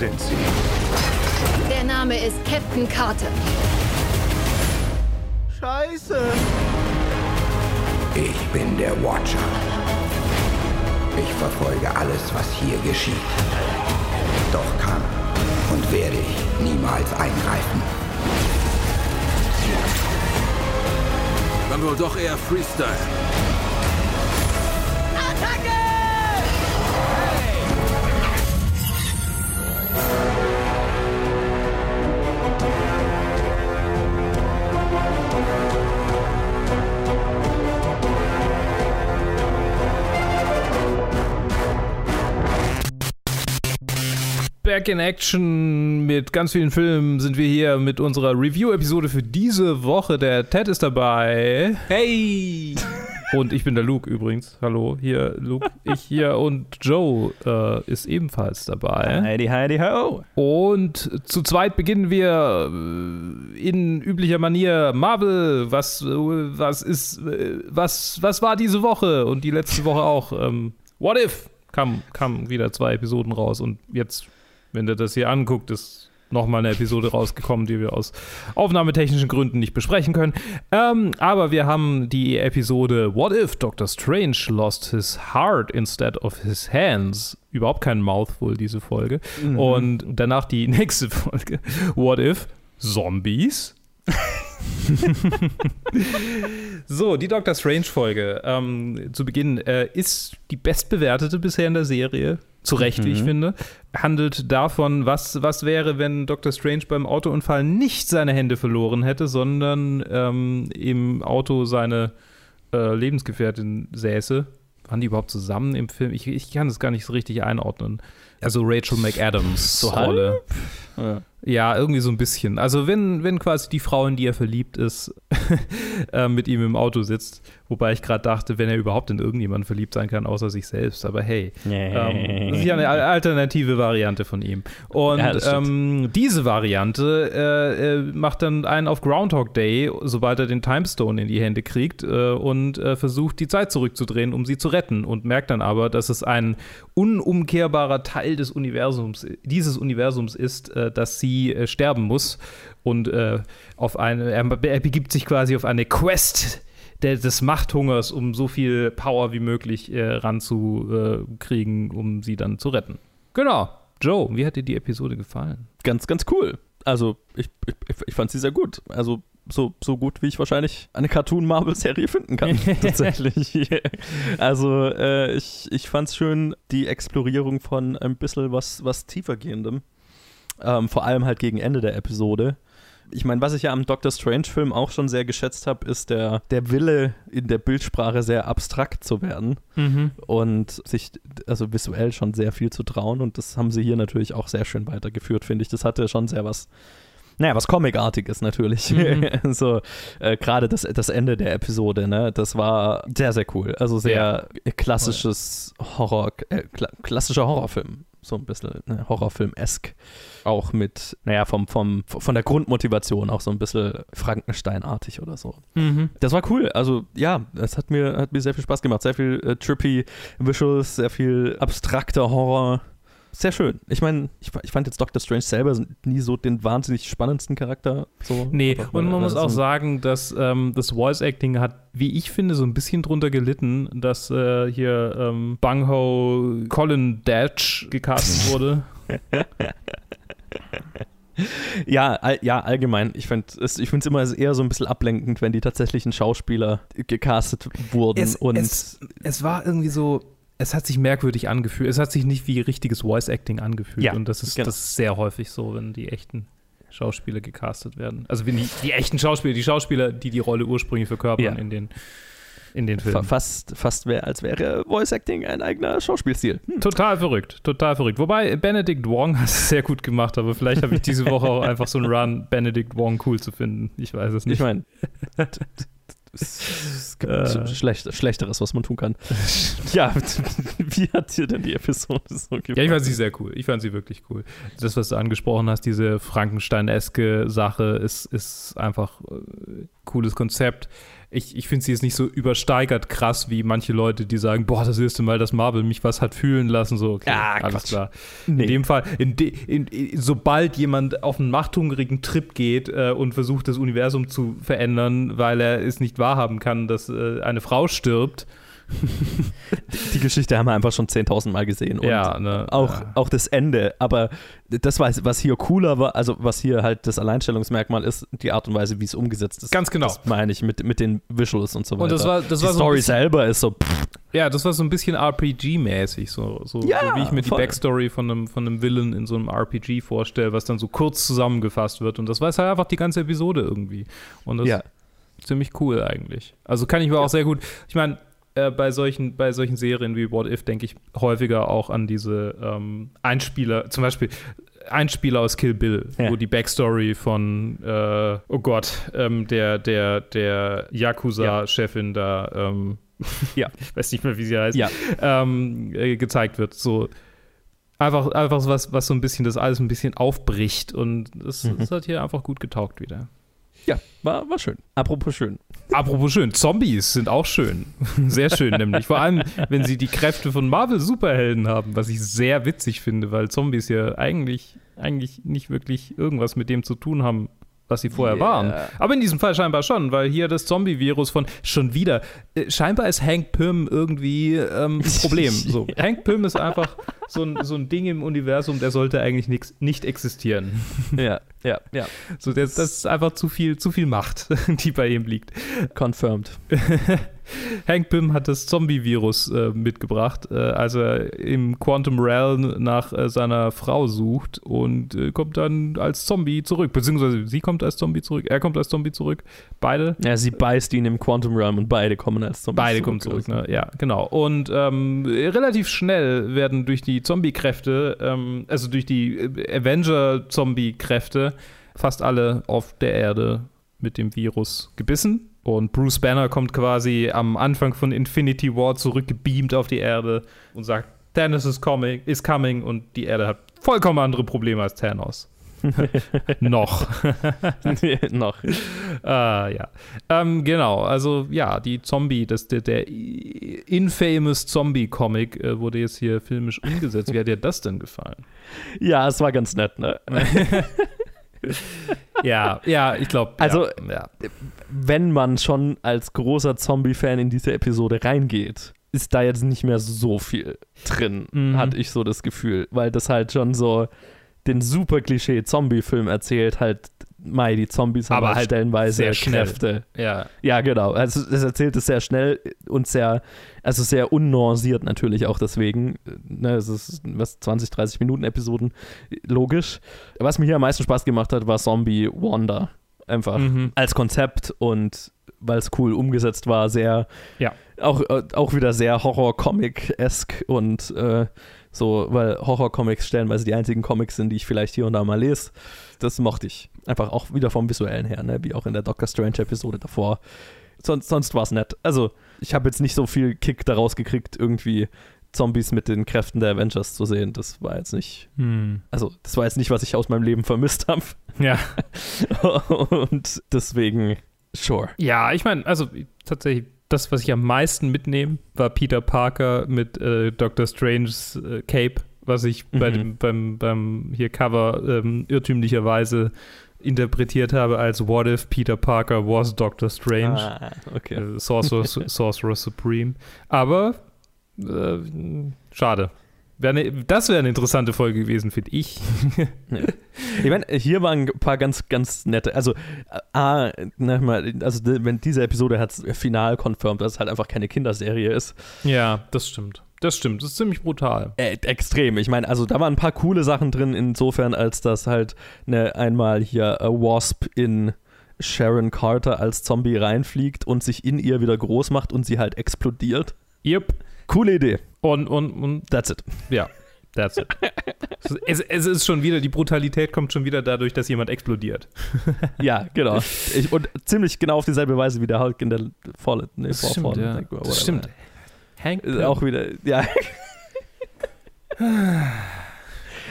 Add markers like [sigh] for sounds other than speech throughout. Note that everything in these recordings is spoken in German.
sind Sie? Der Name ist Captain Carter. Scheiße. Ich bin der Watcher. Ich verfolge alles, was hier geschieht. Doch kann und werde ich niemals eingreifen. Dann wohl doch eher Freestyle. Back in Action mit ganz vielen Filmen sind wir hier mit unserer Review-Episode für diese Woche. Der Ted ist dabei. Hey. [laughs] Und ich bin der Luke übrigens. Hallo, hier Luke, ich hier und Joe äh, ist ebenfalls dabei. Heidi, Heidi, ho. Und zu zweit beginnen wir äh, in üblicher Manier Marvel. Was, äh, was ist, äh, was, was war diese Woche und die letzte Woche auch? Ähm, What if? Kam, kam wieder zwei Episoden raus und jetzt, wenn ihr das hier anguckt, ist nochmal eine Episode rausgekommen, die wir aus aufnahmetechnischen Gründen nicht besprechen können. Ähm, aber wir haben die Episode What if Doctor Strange lost his heart instead of his hands? Überhaupt kein Mouthful, diese Folge. Und danach die [laughs] nächste Folge What if Zombies? [laughs] so, die Doctor Strange-Folge ähm, zu Beginn äh, ist die bestbewertete bisher in der Serie. Zu Recht, wie ich finde. Handelt davon, was, was wäre, wenn Doctor Strange beim Autounfall nicht seine Hände verloren hätte, sondern ähm, im Auto seine äh, Lebensgefährtin säße. Waren die überhaupt zusammen im Film? Ich, ich kann das gar nicht so richtig einordnen. Also Rachel McAdams So Rolle. Ja. Ja, irgendwie so ein bisschen. Also wenn, wenn quasi die Frau, in die er verliebt ist, [laughs] äh, mit ihm im Auto sitzt, wobei ich gerade dachte, wenn er überhaupt in irgendjemanden verliebt sein kann, außer sich selbst. Aber hey, ähm, das ist ja eine al- alternative Variante von ihm. Und Ja, ähm, diese Variante äh, äh, macht dann einen auf Groundhog Day, sobald er den Timestone in die Hände kriegt äh, und äh, versucht, die Zeit zurückzudrehen, um sie zu retten. Und merkt dann aber, dass es ein unumkehrbarer Teil des Universums, dieses Universums ist, äh, dass sie äh, sterben muss. Und äh, auf eine, er, er begibt sich quasi auf eine Quest der, des Machthungers, um so viel Power wie möglich äh, ranzukriegen, um sie dann zu retten. Genau. Joe, wie hat dir die Episode gefallen? Ganz, ganz cool. Also, ich, ich, ich fand sie sehr gut. Also, so, so gut, wie ich wahrscheinlich eine Cartoon-Marvel-Serie finden kann, [laughs] tatsächlich. [laughs] also, äh, ich, ich fand es schön, die Explorierung von ein bisschen was, was tiefergehendem. Ähm, vor allem halt gegen Ende der Episode. Ich meine, was ich ja am Doctor Strange-Film auch schon sehr geschätzt habe, ist der, der Wille, in der Bildsprache sehr abstrakt zu werden und sich also visuell schon sehr viel zu trauen. Und das haben sie hier natürlich auch sehr schön weitergeführt, finde ich. Das hatte schon sehr was, naja, was Comicartiges natürlich. Mhm. [laughs] so, äh, gerade das, das Ende der Episode, ne, das war sehr, sehr cool. Also sehr klassisches Horror, äh, kla klassischer Horrorfilm. So ein bisschen ne, Horrorfilm-esk. Auch mit, naja, vom, vom, von der Grundmotivation auch so ein bisschen Frankenstein-artig oder so. Mhm. Das war cool. Also ja, es hat mir, hat mir sehr viel Spaß gemacht. Sehr viel äh, trippy Visuals, sehr viel abstrakter Horror. Sehr schön. Ich meine, ich, ich fand jetzt Doctor Strange selber nie so den wahnsinnig spannendsten Charakter. So. Nee, Aber- und man muss auch sagen, dass ähm, das Voice Acting hat, wie ich finde, so ein bisschen drunter gelitten, dass äh, hier ähm, Bungho Colin Datch gecastet [laughs] wurde. Ja, all, ja, allgemein. Ich finde es ich find's immer eher so ein bisschen ablenkend, wenn die tatsächlichen Schauspieler gecastet wurden. es, und es, es war irgendwie so, es hat sich merkwürdig angefühlt. Es hat sich nicht wie richtiges Voice Acting angefühlt. Ja, und das ist, genau. das ist sehr häufig so, wenn die echten Schauspieler gecastet werden. Also wenn die, die echten Schauspieler, die Schauspieler, die die Rolle ursprünglich verkörpern Ja. in den, in den Filmen. fast, fast wär, als wäre Voice Acting ein eigener Schauspielstil. Hm. Total verrückt, total verrückt. Wobei Benedict Wong [laughs] hat es sehr gut gemacht, aber vielleicht habe ich diese Woche auch einfach so einen Run, Benedict Wong cool zu finden. Ich weiß es nicht. Ich meine, [laughs] es gibt Äh. schlecht, Schlechteres, was man tun kann. [laughs] ja, [laughs] wie hat dir denn die Episode so gefallen? Ja, ich fand sie sehr cool. Ich fand sie wirklich cool. Das, was du angesprochen hast, diese Frankenstein-eske Sache, ist, ist einfach äh, cooles Konzept. Ich, ich finde sie jetzt nicht so übersteigert krass wie manche Leute, die sagen, boah, das erste Mal, dass Marvel mich was hat fühlen lassen. So, okay, Ja, alles Quatsch. klar. Nee. In dem Fall, in de, in, in, sobald jemand auf einen machthungrigen Trip geht äh, und versucht, das Universum zu verändern, weil er es nicht wahrhaben kann, dass äh, eine Frau stirbt, [laughs] Die Geschichte haben wir einfach schon 10.000 Mal gesehen. Und Ja, ne, auch, ja. auch das Ende. Aber das, was, was hier cooler war, also was hier halt das Alleinstellungsmerkmal ist, die Art und Weise, wie es umgesetzt ist. Ganz genau. Das meine ich mit, mit den Visuals und so weiter. Und das war- das die war so Story bisschen- selber ist so, pff, Ja, das war so ein bisschen RPG-mäßig, so, so, Ja, so wie ich mir voll. die Backstory von einem, von einem Villain in so einem RPG vorstelle, was dann so kurz zusammengefasst wird. Und das war es halt einfach die ganze Episode irgendwie. Und das ja. ist ziemlich cool eigentlich. Also kann ich mir auch sehr gut. Ich meine, äh, bei, solchen, bei solchen Serien wie What If denke ich häufiger auch an diese ähm, Einspieler, zum Beispiel Einspieler aus Kill Bill, Ja. wo die Backstory von, äh, oh Gott, ähm, der, der, der Yakuza-Chefin da, ähm, [laughs] ja, ich weiß nicht mehr, wie sie heißt, Ja. ähm, äh, gezeigt wird. So einfach, einfach was, was so ein bisschen das alles ein bisschen aufbricht und das, Mhm. hat hier einfach gut getaugt wieder. ja, war, war schön. Apropos schön. Apropos schön, Zombies sind auch schön. Sehr schön nämlich. Vor allem, wenn sie die Kräfte von Marvel-Superhelden haben, was ich sehr witzig finde, weil Zombies ja eigentlich, eigentlich nicht wirklich irgendwas mit dem zu tun haben, was sie vorher Yeah. waren. Aber in diesem Fall scheinbar schon, weil hier das Zombie-Virus von schon wieder. Äh, scheinbar ist Hank Pym irgendwie ähm, ein Problem. [laughs] So. Hank Pym ist einfach so ein, so ein Ding im Universum, der sollte eigentlich nix, nicht existieren. [laughs] Ja, ja, ja. So, das, das ist einfach zu viel, zu viel Macht, [laughs] die bei ihm liegt. Confirmed. [laughs] Hank Pym hat das Zombie-Virus äh, mitgebracht, äh, als er im Quantum Realm nach äh, seiner Frau sucht und äh, kommt dann als Zombie zurück. Beziehungsweise sie kommt als Zombie zurück, er kommt als Zombie zurück. Beide. Ja, sie beißt ihn im Quantum Realm und beide kommen als Zombies Beide kommen zurück, ne? Ja, genau. Und ähm, relativ schnell werden durch die Zombie-Kräfte, ähm, also durch die äh, Avenger-Zombie-Kräfte, fast alle auf der Erde mit dem Virus gebissen. Und Bruce Banner kommt quasi am Anfang von Infinity War zurückgebeamt auf die Erde und sagt, Thanos is coming, is coming und die Erde hat vollkommen andere Probleme als Thanos. [laughs] Noch. [laughs] Noch. Ah, ja. Ähm, genau, also ja, die Zombie, das, der, der infamous Zombie-Comic äh, wurde jetzt hier filmisch umgesetzt. Wie hat dir das denn gefallen? Ja, es war ganz nett, ne? [laughs] Ja, ja, ich glaube. Also- ja, ja. Wenn man schon als großer Zombie-Fan in diese Episode reingeht, ist da jetzt nicht mehr so viel drin, Mhm. hatte ich so das Gefühl, weil das halt schon so den super Klischee-Zombie-Film erzählt, halt, Mai, die Zombies haben Aber halt halt stellenweise sehr schnell. Kräfte. ja. Ja, genau. Also es erzählt es sehr schnell und sehr, also sehr unnuanciert natürlich auch deswegen. Ne, es ist was 20, 30 Minuten Episoden, logisch. Was mir hier am meisten Spaß gemacht hat, war Zombie Wanda. Einfach Mhm. als Konzept und weil es cool umgesetzt war, sehr, Ja. auch, äh, auch wieder sehr Horror-Comic-esque und äh, so, weil Horror-Comics stellenweise die einzigen Comics sind, die ich vielleicht hier und da mal lese. Das mochte ich. Einfach auch wieder vom Visuellen her, ne? wie auch in der Doctor Strange-Episode davor. Sonst, sonst war es nett. Also, ich habe jetzt nicht so viel Kick daraus gekriegt, irgendwie Zombies mit den Kräften der Avengers zu sehen. Das war jetzt nicht, Hm. also, das war jetzt nicht, was ich aus meinem Leben vermisst habe. Ja. [laughs] und deswegen, sure. Ja, ich meine, also tatsächlich, das, was ich am meisten mitnehme, war Peter Parker mit äh, Doctor Stranges äh, Cape, was ich bei Mhm. dem, beim, beim hier Cover ähm, irrtümlicherweise interpretiert habe als What if Peter Parker was Doctor Strange? Ah, okay. Äh, Sorcerer, [laughs] Sorcerer Supreme. Aber äh, schade. Wär ne, das wäre eine interessante Folge gewesen, finde ich. [laughs] Ich meine, hier waren ein paar ganz, ganz nette, also, A, na, mal, also wenn diese Episode hat final confirmed, dass es halt einfach keine Kinderserie ist. ja, das stimmt. Das stimmt. Das ist ziemlich brutal. Äh, extrem. Ich meine, also da waren ein paar coole Sachen drin, insofern, als dass halt ne, einmal hier äh, Wasp in Sharon Carter als Zombie reinfliegt und sich in ihr wieder groß macht und sie halt explodiert. Yep. Coole Idee. Und, und, und That's it. Ja, that's it. es, es ist schon wieder, die Brutalität kommt schon wieder dadurch, dass jemand explodiert. [laughs] Ja, genau. Ich, und ziemlich genau auf dieselbe Weise wie der Hulk in der Fallen. Nee, vor Fallen, Like, whatever. Hank Ist Auch wieder, ja. [laughs]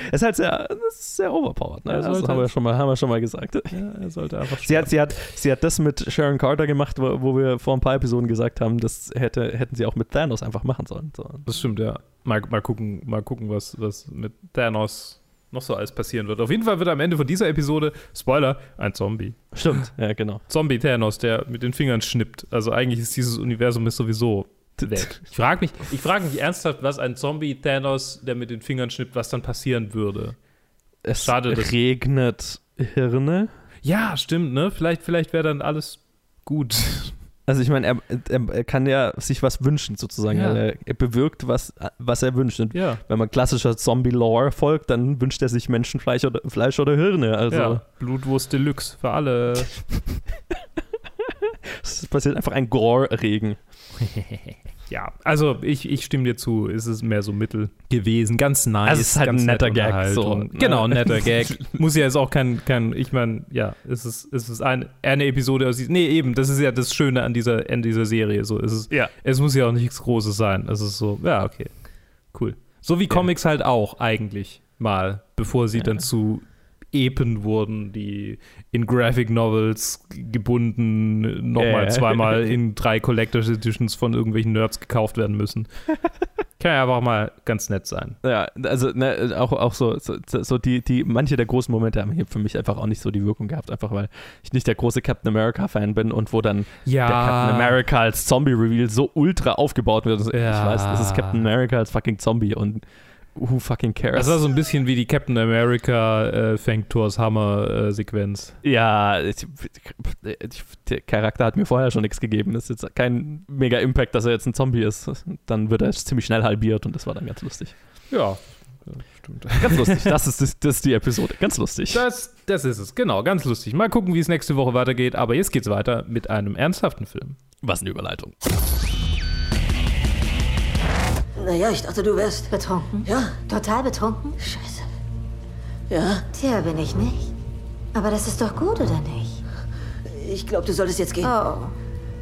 Es ist halt sehr, das ist sehr overpowered. Ne? Ja, Also, haben, wir schon mal, haben wir schon mal gesagt. Ja, [laughs] er sollte einfach Sie hat, sie, hat, sie hat das mit Sharon Carter gemacht, wo, wo wir vor ein paar Episoden gesagt haben, das hätte, hätten sie auch mit Thanos einfach machen sollen. So. Das stimmt, ja. Mal, mal gucken, mal gucken was, was mit Thanos noch so alles passieren wird. Auf jeden Fall wird am Ende von dieser Episode, Spoiler, ein Zombie. Stimmt, ja, genau. Zombie Thanos, der mit den Fingern schnippt. Also eigentlich ist dieses Universum ist sowieso weg. Ich frage mich, ich frage mich ernsthaft, was ein Zombie Thanos, der mit den Fingern schnippt, was dann passieren würde. Es Schade, regnet Hirne. Ja, stimmt, ne? Vielleicht, vielleicht wäre dann alles gut. Also ich meine, er, er, er kann ja sich was wünschen sozusagen. Ja. Er, er bewirkt, was, was er wünscht. Und Ja. wenn man klassischer Zombie-Lore folgt, dann wünscht er sich Menschenfleisch oder, Fleisch oder Hirne. Also ja. Blutwurst Deluxe für alle. [laughs] es passiert einfach ein Gore-Regen. [laughs] Ja, also ich, ich stimme dir zu. Es ist mehr so Mittel gewesen. Ganz nice. Also es ist halt ein netter nette Gag, so, ne? Genau, ein netter [laughs] Gag. Muss ja jetzt auch kein, kein ich meine, ja, es ist, es ist ein, eine Episode aus diesem, nee, eben, das ist ja das Schöne an dieser, an dieser Serie. So, es, ist, Ja. es muss ja auch nichts Großes sein. Es ist so, ja, okay, cool. So wie Comics halt auch eigentlich mal, bevor sie Ja. dann zu Epen wurden, die in Graphic Novels gebunden, nochmal Ja. zweimal [laughs] in drei Collector's Editions von irgendwelchen Nerds gekauft werden müssen. Kann ja einfach mal ganz nett sein. Ja, also ne, auch, auch so, so, so die, die, manche der großen Momente haben hier für mich einfach auch nicht so die Wirkung gehabt, einfach weil ich nicht der große Captain America-Fan bin und wo dann Ja. der Captain America als Zombie-Reveal so ultra aufgebaut wird. Ja. Ich weiß, das ist Captain America als fucking Zombie und who fucking cares? Das war so ein bisschen wie die Captain America äh, fängt Thors Hammer-Sequenz. ja, ich, ich, der Charakter hat mir vorher schon nichts gegeben. Das ist jetzt kein mega Impact, dass er jetzt ein Zombie ist. Dann wird er ziemlich schnell halbiert und das war dann ganz lustig. ja, stimmt. Ganz lustig. Das ist, das, das ist die Episode. Ganz lustig. Das, das ist es, genau, ganz lustig. Mal gucken, wie es nächste Woche weitergeht. Aber jetzt geht's weiter mit einem ernsthaften Film. Was eine Überleitung. Naja, ich dachte, du wärst. Betrunken? Ja, Total betrunken? scheiße. Ja, Tja, bin ich nicht. Aber das ist doch gut, oder nicht? ich glaube, du solltest jetzt gehen. Oh.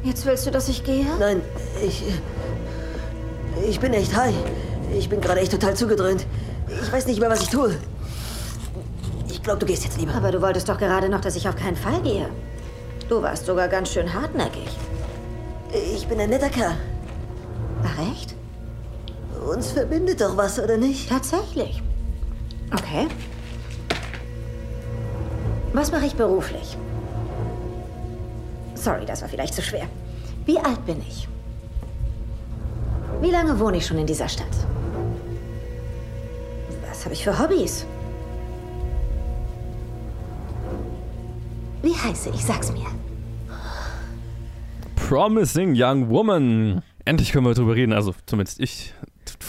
Jetzt willst du, dass ich gehe? Nein, ich. Ich bin echt high. Ich bin gerade echt total zugedröhnt. Ich weiß nicht mehr, was ich tue. Ich glaube, du gehst jetzt lieber. Aber du wolltest doch gerade noch, dass ich auf keinen Fall gehe. Du warst sogar ganz schön hartnäckig. Ich bin ein netter Kerl. Ach, echt? Uns verbindet doch was, oder nicht? Tatsächlich. Okay. Was mache ich beruflich? Sorry, das war vielleicht zu schwer. Wie alt bin ich? Wie lange wohne ich schon in dieser Stadt? Was habe ich für Hobbys? Wie heiße ich? Sag's mir. Promising Young Woman. Endlich können wir drüber reden. Also zumindest ich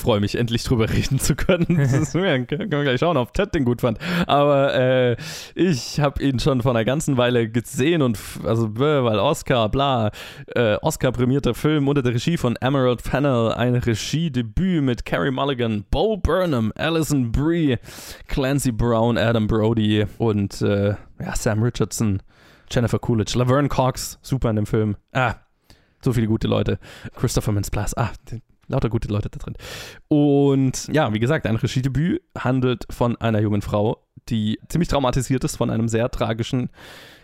freue mich, endlich drüber [laughs] reden zu können. Das ist, können wir gleich schauen, ob Ted den gut fand. Aber äh, ich habe ihn schon vor einer ganzen Weile gesehen und also weil Oscar, bla, äh, Oscar-prämierter Film unter der Regie von Emerald Fennell, ein Regiedebüt mit Carey Mulligan, Bo Burnham, Alison Brie, Clancy Brown, Adam Brody und äh, ja, Sam Richardson. Jennifer Coolidge, Laverne Cox, super in dem Film. Ah, so viele gute Leute. Christopher Mintz-Plasse, ah, lauter gute Leute da drin. Und ja, wie gesagt, ein Regiedebüt handelt von einer jungen Frau, die ziemlich traumatisiert ist von einem sehr tragischen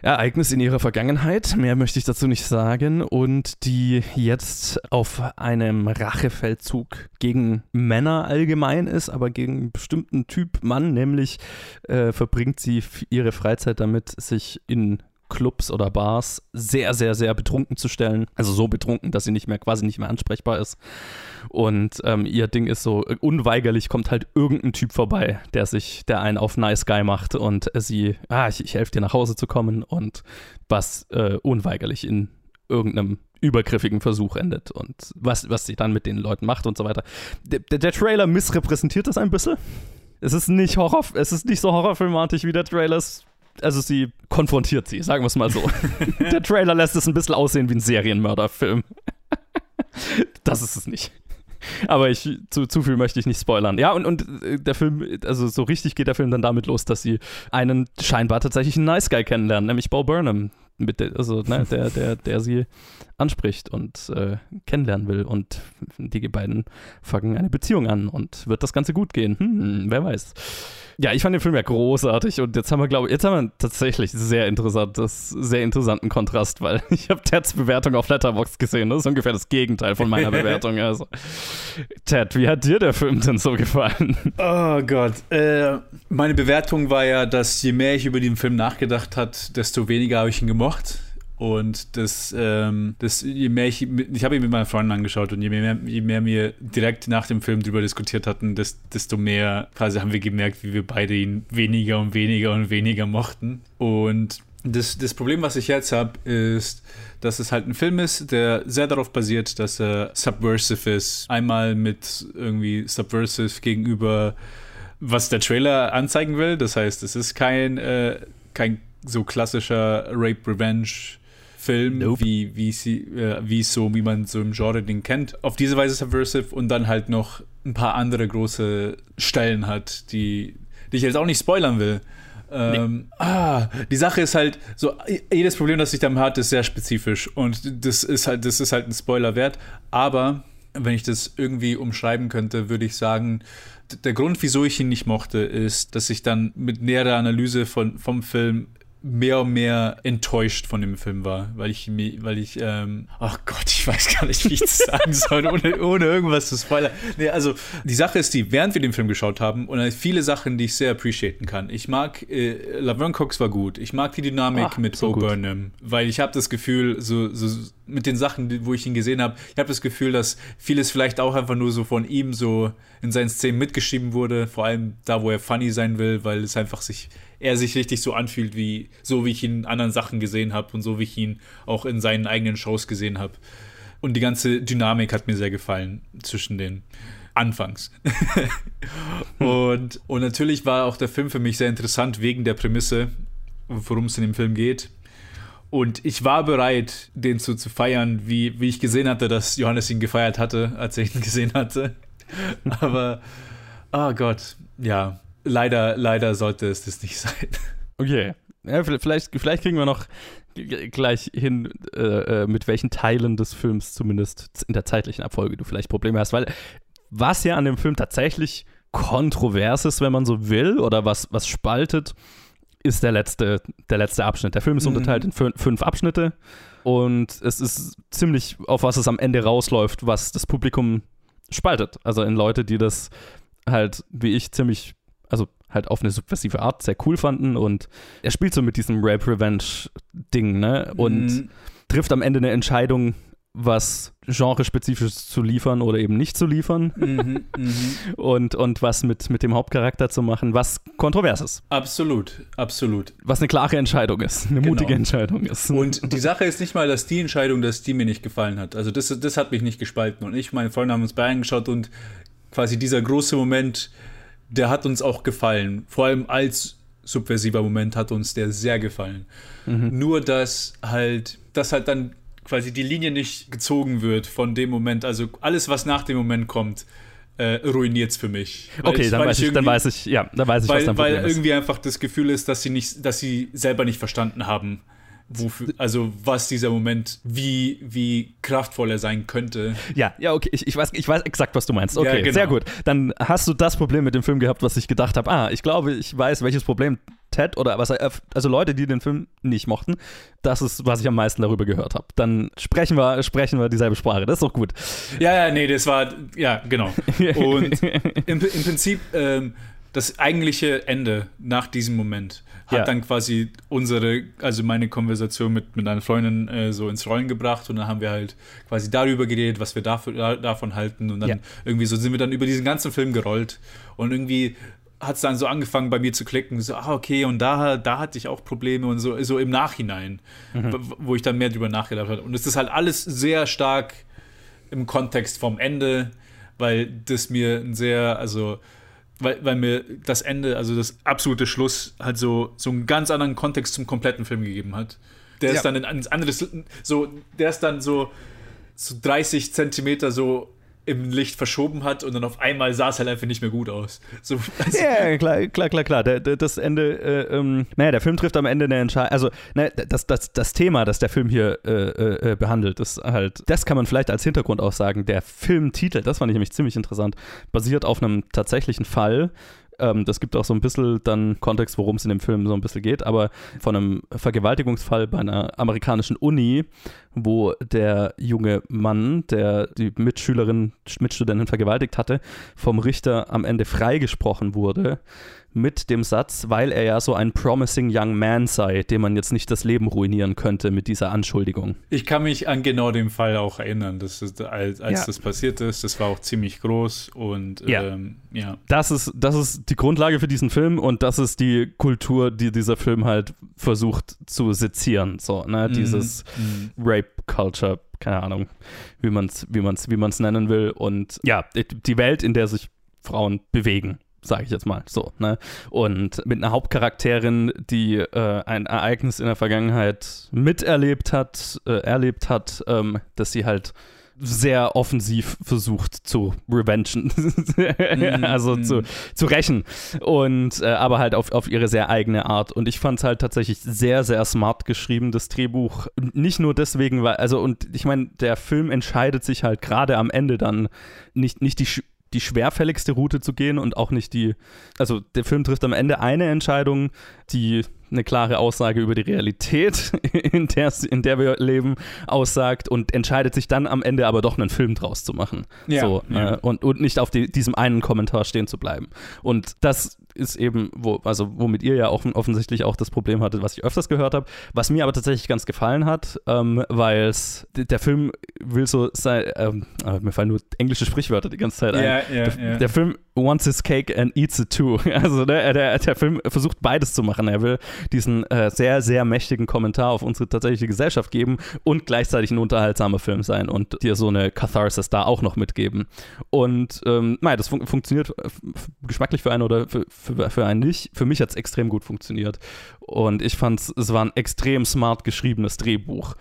Ereignis in ihrer Vergangenheit. Mehr möchte ich dazu nicht sagen. Und die jetzt auf einem Rachefeldzug gegen Männer allgemein ist, aber gegen einen bestimmten Typ Mann, nämlich äh, verbringt sie ihre Freizeit damit, sich in Clubs oder Bars sehr, sehr, sehr betrunken zu stellen. Also so betrunken, dass sie nicht mehr, quasi nicht mehr ansprechbar ist. Und ähm, ihr Ding ist so, äh, unweigerlich kommt halt irgendein Typ vorbei, der sich, der einen auf Nice Guy macht und äh, sie, ah, ich, ich helfe dir nach Hause zu kommen und was äh, unweigerlich in irgendeinem übergriffigen Versuch endet und was, was sie dann mit den Leuten macht und so weiter. Der, der, der Trailer missrepräsentiert das ein bisschen. Es ist nicht Horror, es ist nicht so horrorfilmatisch wie der Trailer es also sie konfrontiert sie, sagen wir es mal so. [laughs] Der Trailer lässt es ein bisschen aussehen wie ein Serienmörderfilm. [laughs] das ist es nicht. Aber ich, zu, zu viel möchte ich nicht spoilern. Ja, und, und äh, der Film, also so richtig geht der Film dann damit los, dass sie einen scheinbar tatsächlich einen Nice Guy kennenlernen, nämlich Bo Burnham, mit der, also, ne, der, der, der sie anspricht und äh, kennenlernen will. Und die beiden fangen eine Beziehung an und wird das Ganze gut gehen? Hm, wer weiß. Ja, ich fand den Film ja großartig und jetzt haben wir, glaube ich, jetzt haben wir tatsächlich sehr interessantes, sehr interessanten Kontrast, weil [laughs] ich habe Teds Bewertung auf Letterboxd gesehen. Das ist ungefähr das Gegenteil von meiner [laughs] Bewertung. Also. Ted, wie hat dir der Film denn so gefallen? Oh Gott. Äh, meine Bewertung war ja, dass je mehr ich über den Film nachgedacht hat, desto weniger habe ich ihn gemocht. Und das, ähm, das, je mehr ich, ich habe ihn mit meinen Freunden angeschaut und je mehr, je mehr wir direkt nach dem Film darüber diskutiert hatten, desto mehr quasi haben wir gemerkt, wie wir beide ihn weniger und weniger und weniger mochten. Und das, das Problem, was ich jetzt habe, ist, dass es halt ein Film ist, der sehr darauf basiert, dass er subversive ist. Einmal mit irgendwie subversive gegenüber, was der Trailer anzeigen will. Das heißt, es ist kein, äh, kein so klassischer Rape-Revenge- Film, nope. wie, wie, sie, äh, wie so, wie man so im Genre den kennt. Auf diese Weise subversive und dann halt noch ein paar andere große Stellen hat, die, die ich jetzt auch nicht spoilern will. Ähm, nee. ah, die Sache ist halt, so jedes Problem, das ich damit hatte, ist sehr spezifisch und das ist halt, das ist halt ein Spoiler wert. Aber wenn ich das irgendwie umschreiben könnte, würde ich sagen, der Grund, wieso ich ihn nicht mochte, ist, dass ich dann mit näherer Analyse von, vom Film mehr und mehr enttäuscht von dem Film war, weil ich weil ich, ähm, ach Gott, ich weiß gar nicht, wie ich das sagen [laughs] soll, ohne, ohne irgendwas zu spoilern. Nee, also die Sache ist die, während wir den Film geschaut haben, und viele Sachen, die ich sehr appreciaten kann. Ich mag, äh, Laverne Cox war gut. Ich mag die Dynamik ach, mit so Bo Burnham, weil ich habe das Gefühl, so, so mit den Sachen, wo ich ihn gesehen habe, ich habe das Gefühl, dass vieles vielleicht auch einfach nur so von ihm so in seinen Szenen mitgeschrieben wurde, vor allem da, wo er funny sein will, weil es einfach sich er sich richtig so anfühlt, wie so wie ich ihn in anderen Sachen gesehen habe und so wie ich ihn auch in seinen eigenen Shows gesehen habe. Und die ganze Dynamik hat mir sehr gefallen zwischen den Anfangs. [laughs] und, und natürlich war auch der Film für mich sehr interessant wegen der Prämisse, worum es in dem Film geht. Und ich war bereit, den so zu feiern, wie, wie ich gesehen hatte, dass Johannes ihn gefeiert hatte, als er ihn [laughs] gesehen hatte. Aber, oh Gott, ja, leider, leider sollte es das nicht sein. Okay. Ja, vielleicht, vielleicht kriegen wir noch gleich hin, äh, äh, mit welchen Teilen des Films zumindest in der zeitlichen Abfolge du vielleicht Probleme hast, weil was ja an dem Film tatsächlich kontrovers ist, wenn man so will, oder was, was spaltet, ist der letzte, der letzte Abschnitt. Der Film ist mhm. unterteilt in fünf Abschnitte und es ist ziemlich, auf was es am Ende rausläuft, was das Publikum spaltet. Also in Leute, die das halt, wie ich, ziemlich also halt auf eine subversive Art sehr cool fanden und er spielt so mit diesem Rape Revenge Ding, ne? Und mhm. trifft am Ende eine Entscheidung, was genrespezifisch zu liefern oder eben nicht zu liefern mhm, mhm. [laughs] und, und was mit, mit dem Hauptcharakter zu machen, was kontrovers ist. Absolut, absolut. Was eine klare Entscheidung ist, eine genau. mutige Entscheidung ist. Und die Sache ist nicht mal, dass die Entscheidung, dass die mir nicht gefallen hat. Also das, das hat mich nicht gespalten. Und ich, meine Freunde haben uns bei angeschaut und quasi dieser große Moment, der hat uns auch gefallen. Vor allem als subversiver Moment hat uns der sehr gefallen. Mhm. Nur, dass halt, dass halt dann quasi die Linie nicht gezogen wird von dem Moment. Also alles, was nach dem Moment kommt, äh, ruiniert es für mich. okay, ich, dann, weiß ich, dann weiß ich, ja, dann weiß ich, weil, was dann Weil irgendwie einfach das Gefühl ist, dass sie nicht, dass sie selber nicht verstanden haben, wofür, also was dieser Moment, wie, wie kraftvoll er sein könnte. Ja, ja, okay, ich, ich, weiß, ich weiß exakt, was du meinst. Okay, ja, genau. sehr gut. Dann hast du das Problem mit dem Film gehabt, was ich gedacht habe. Ah, ich glaube, ich weiß, welches Problem Ted oder was also Leute, die den Film nicht mochten, das ist, was ich am meisten darüber gehört habe. Dann sprechen wir, sprechen wir dieselbe Sprache. Das ist doch gut. Ja, ja, nee, das war, ja, genau. [laughs] Und im, im Prinzip ähm, das eigentliche Ende nach diesem Moment hat ja. dann quasi unsere, also meine Konversation mit, mit einer Freundin äh, so ins Rollen gebracht und dann haben wir halt quasi darüber geredet, was wir dafür, da, davon halten und dann ja. irgendwie so sind wir dann über diesen ganzen Film gerollt und irgendwie hat es dann so angefangen bei mir zu klicken, so, ah, okay, und da, da hatte ich auch Probleme und so, so im Nachhinein, mhm. wo ich dann mehr drüber nachgedacht habe. Und es ist halt alles sehr stark im Kontext vom Ende, weil das mir ein sehr, also weil, weil mir das Ende, also das absolute Schluss, halt so, so einen ganz anderen Kontext zum kompletten Film gegeben hat. Der ja. ist dann in ein anderes, so, der ist dann so, so 30 Zentimeter so im Licht verschoben hat und dann auf einmal sah es halt einfach nicht mehr gut aus. So, also ja, klar, klar, klar, klar. Der, der, das Ende, äh, ähm, naja, der Film trifft am Ende eine Entscheidung. Also, ne, das, das, das Thema, das der Film hier äh, äh, äh, behandelt, ist halt, das kann man vielleicht als Hintergrund auch sagen. Der Filmtitel, das fand ich nämlich ziemlich interessant, basiert auf einem tatsächlichen Fall Ähm, das gibt auch so ein bisschen dann Kontext, worum es in dem Film so ein bisschen geht, aber von einem Vergewaltigungsfall bei einer amerikanischen Uni, wo der junge Mann, der die Mitschülerin, Mitstudentin vergewaltigt hatte, vom Richter am Ende freigesprochen wurde mit dem Satz, weil er ja so ein promising young man sei, dem man jetzt nicht das Leben ruinieren könnte mit dieser Anschuldigung. Ich kann mich an genau den Fall auch erinnern, dass es, als, als Ja. das passiert ist, das war auch ziemlich groß und Ja. ähm, ja. Das ist, das ist die Grundlage für diesen Film und das ist die Kultur, die dieser Film halt versucht zu sezieren. So, ne? Dieses Mhm. Rape Culture, keine Ahnung, wie man es wie man's, wie man's nennen will. Und ja, die Welt, in der sich Frauen bewegen. Sage ich jetzt mal so, ne? Und mit einer Hauptcharakterin, die äh, ein Ereignis in der Vergangenheit miterlebt hat, äh, erlebt hat, ähm, dass sie halt sehr offensiv versucht zu revengen, [laughs] also zu, zu rächen. Und äh, aber halt auf, auf ihre sehr eigene Art. Und ich fand es halt tatsächlich sehr, sehr smart geschrieben, das Drehbuch, nicht nur deswegen, weil, also und ich meine, der Film entscheidet sich halt gerade am Ende dann nicht, nicht die die schwerfälligste Route zu gehen und auch nicht die, also der Film trifft am Ende eine Entscheidung, die eine klare Aussage über die Realität, [laughs] in der, in der wir leben, aussagt und entscheidet sich dann am Ende aber doch einen Film draus zu machen. Ja, so, ja. Äh, und, und nicht auf die, diesem einen Kommentar stehen zu bleiben. Und das ist eben, wo, also womit ihr ja auch offensichtlich auch das Problem hattet, was ich öfters gehört habe, was mir aber tatsächlich ganz gefallen hat, ähm, weil der Film will so sein, ähm, ah, mir fallen nur englische Sprichwörter die ganze Zeit ein. Ja, ja, der, ja. der Film wants his cake and eats it too. [laughs] Also ne, der, der Film versucht beides zu machen. Er will diesen äh, sehr, sehr mächtigen Kommentar auf unsere tatsächliche Gesellschaft geben und gleichzeitig ein unterhaltsamer Film sein und dir so eine Catharsis da auch noch mitgeben. Und ähm, nein, das fun funktioniert äh, geschmacklich für einen oder für, für, für einen nicht. Für mich hat es extrem gut funktioniert. Und ich fand es war ein extrem smart geschriebenes Drehbuch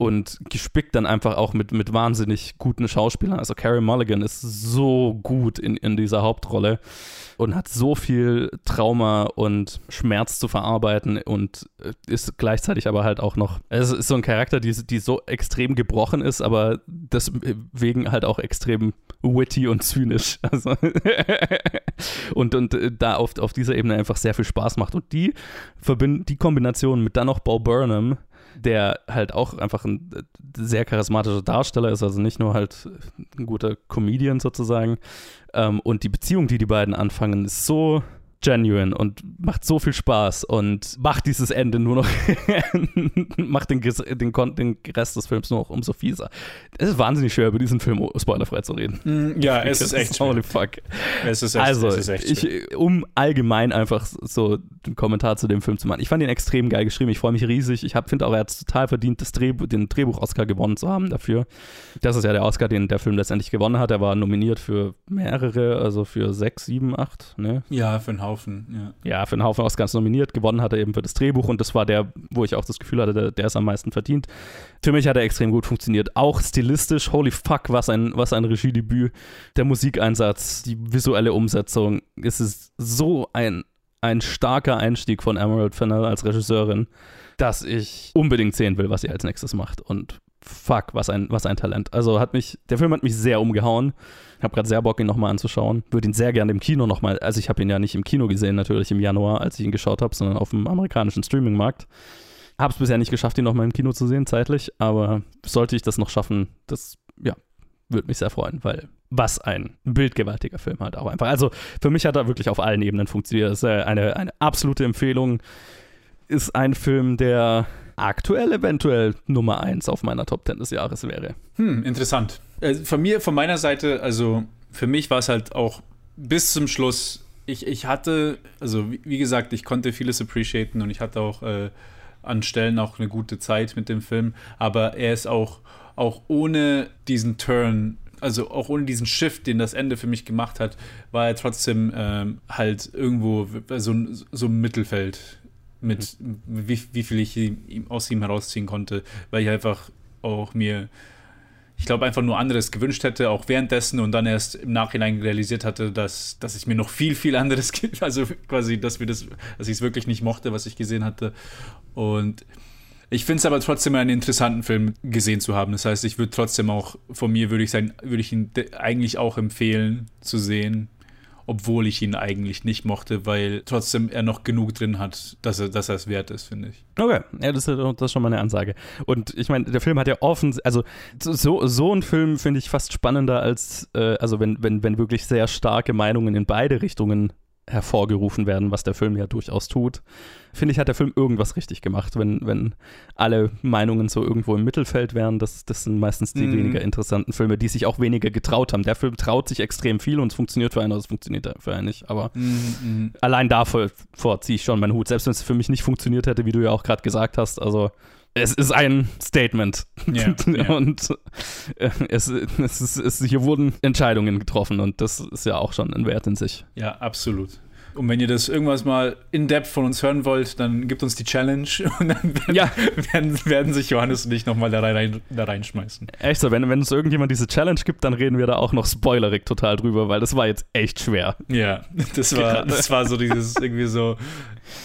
und gespickt dann einfach auch mit, mit wahnsinnig guten Schauspielern. Also Carey Mulligan ist so gut in, in dieser Hauptrolle und hat so viel Trauma und Schmerz zu verarbeiten und äh, ist gleichzeitig aber halt auch noch, es ist so ein Charakter, die, die so extrem gebrochen ist, aber deswegen halt auch extrem witty und zynisch. [laughs] Also und, und äh, da auf, auf dieser Ebene einfach sehr viel Spaß macht. Und die, die Kombination mit dann noch Bo Burnham, der halt auch einfach ein äh, sehr charismatischer Darsteller ist, also nicht nur halt ein guter Comedian sozusagen. Ähm, und die Beziehung, die die beiden anfangen, ist so genuine und macht so viel Spaß und macht dieses Ende nur noch, [laughs] macht den, den, den Rest des Films nur noch umso fieser. Es ist wahnsinnig schwer, über diesen Film spoilerfrei zu reden. Mm, Ja, [laughs] es ist echt schwer. Holy fuck. Es ist echt, Also, es ist echt schwer. ich, um allgemein einfach so einen Kommentar zu dem Film zu machen. Ich fand ihn extrem geil geschrieben. Ich freue mich riesig. Ich finde auch, er hat es total verdient, das Drehbuch, den Drehbuch-Oscar gewonnen zu haben dafür. Das ist ja der Oscar, den der Film letztendlich gewonnen hat. Er war nominiert für mehrere, also für sechs, sieben, acht, ne? ja, für einen Haufen, ja. ja, für einen Haufen Oscars nominiert, gewonnen hat er eben für das Drehbuch und das war der, wo ich auch das Gefühl hatte, der, der ist am meisten verdient. Für mich hat er extrem gut funktioniert. Auch stilistisch, holy fuck, was ein, was ein Regiedebüt. Der Musikeinsatz, die visuelle Umsetzung, es ist so ein, ein starker Einstieg von Emerald Fennell als Regisseurin, dass ich unbedingt sehen will, was sie als nächstes macht. Und fuck, was ein, was ein Talent. Also hat mich, der Film hat mich sehr umgehauen. Ich habe gerade sehr Bock, ihn nochmal anzuschauen. Würde ihn sehr gerne im Kino nochmal, also ich habe ihn ja nicht im Kino gesehen, natürlich im Januar, als ich ihn geschaut habe, sondern auf dem amerikanischen Streamingmarkt. Habe es bisher nicht geschafft, ihn nochmal im Kino zu sehen, zeitlich, aber sollte ich das noch schaffen, das, ja, würde mich sehr freuen, weil was ein bildgewaltiger Film halt auch einfach. Also für mich hat er wirklich auf allen Ebenen funktioniert. Es ist äh, eine, eine absolute Empfehlung. Ist ein Film, der aktuell eventuell Nummer 1 auf meiner Top 10 des Jahres wäre. Hm, interessant. Äh, von mir, von meiner Seite, also für mich war es halt auch bis zum Schluss, ich, ich hatte, also wie, wie gesagt, ich konnte vieles appreciaten und ich hatte auch äh, an Stellen auch eine gute Zeit mit dem Film, aber er ist auch, auch ohne diesen Turn, also auch ohne diesen Shift, den das Ende für mich gemacht hat, war er trotzdem ähm, halt irgendwo so, so im Mittelfeld mit wie, wie viel ich aus ihm herausziehen konnte, weil ich einfach auch mir ich glaube, einfach nur anderes gewünscht hätte, auch währenddessen und dann erst im Nachhinein realisiert hatte, dass, dass ich mir noch viel, viel anderes, [laughs] also quasi, dass das, dass ich es wirklich nicht mochte, was ich gesehen hatte. Und ich finde es aber trotzdem einen interessanten Film gesehen zu haben. Das heißt, ich würde trotzdem auch, von mir würde ich würde ich ihn eigentlich auch empfehlen zu sehen. Obwohl ich ihn eigentlich nicht mochte, weil trotzdem er noch genug drin hat, dass er, dass er es wert ist, finde ich. Okay, ja, das ist, das ist schon mal eine Ansage. Und ich meine, der Film hat ja offen, also so, so ein Film finde ich fast spannender als, äh, also wenn, wenn, wenn wirklich sehr starke Meinungen in beide Richtungen hervorgerufen werden, was der Film ja durchaus tut. Finde ich, hat der Film irgendwas richtig gemacht, wenn, wenn alle Meinungen so irgendwo im Mittelfeld wären. Das, das sind meistens die Mhm. weniger interessanten Filme, die sich auch weniger getraut haben. Der Film traut sich extrem viel und es funktioniert für einen, aber es funktioniert für einen nicht. Aber Mhm. allein davor vor ziehe ich schon meinen Hut. Selbst wenn es für mich nicht funktioniert hätte, wie du ja auch gerade gesagt hast. Also es ist ein Statement. Ja, [laughs] ja. Und äh, es, es ist, es, hier wurden Entscheidungen getroffen und das ist ja auch schon ein Wert in sich. Ja, absolut. Und wenn ihr das irgendwas mal in Depth von uns hören wollt, dann gibt uns die Challenge [laughs] und dann werden, Ja. werden, werden sich Johannes und ich nochmal da, rein, da reinschmeißen. Echt so, wenn, wenn uns irgendjemand diese Challenge gibt, dann reden wir da auch noch spoilerig total drüber, weil das war jetzt echt schwer. Ja, das war, Gerade. das war so dieses irgendwie so,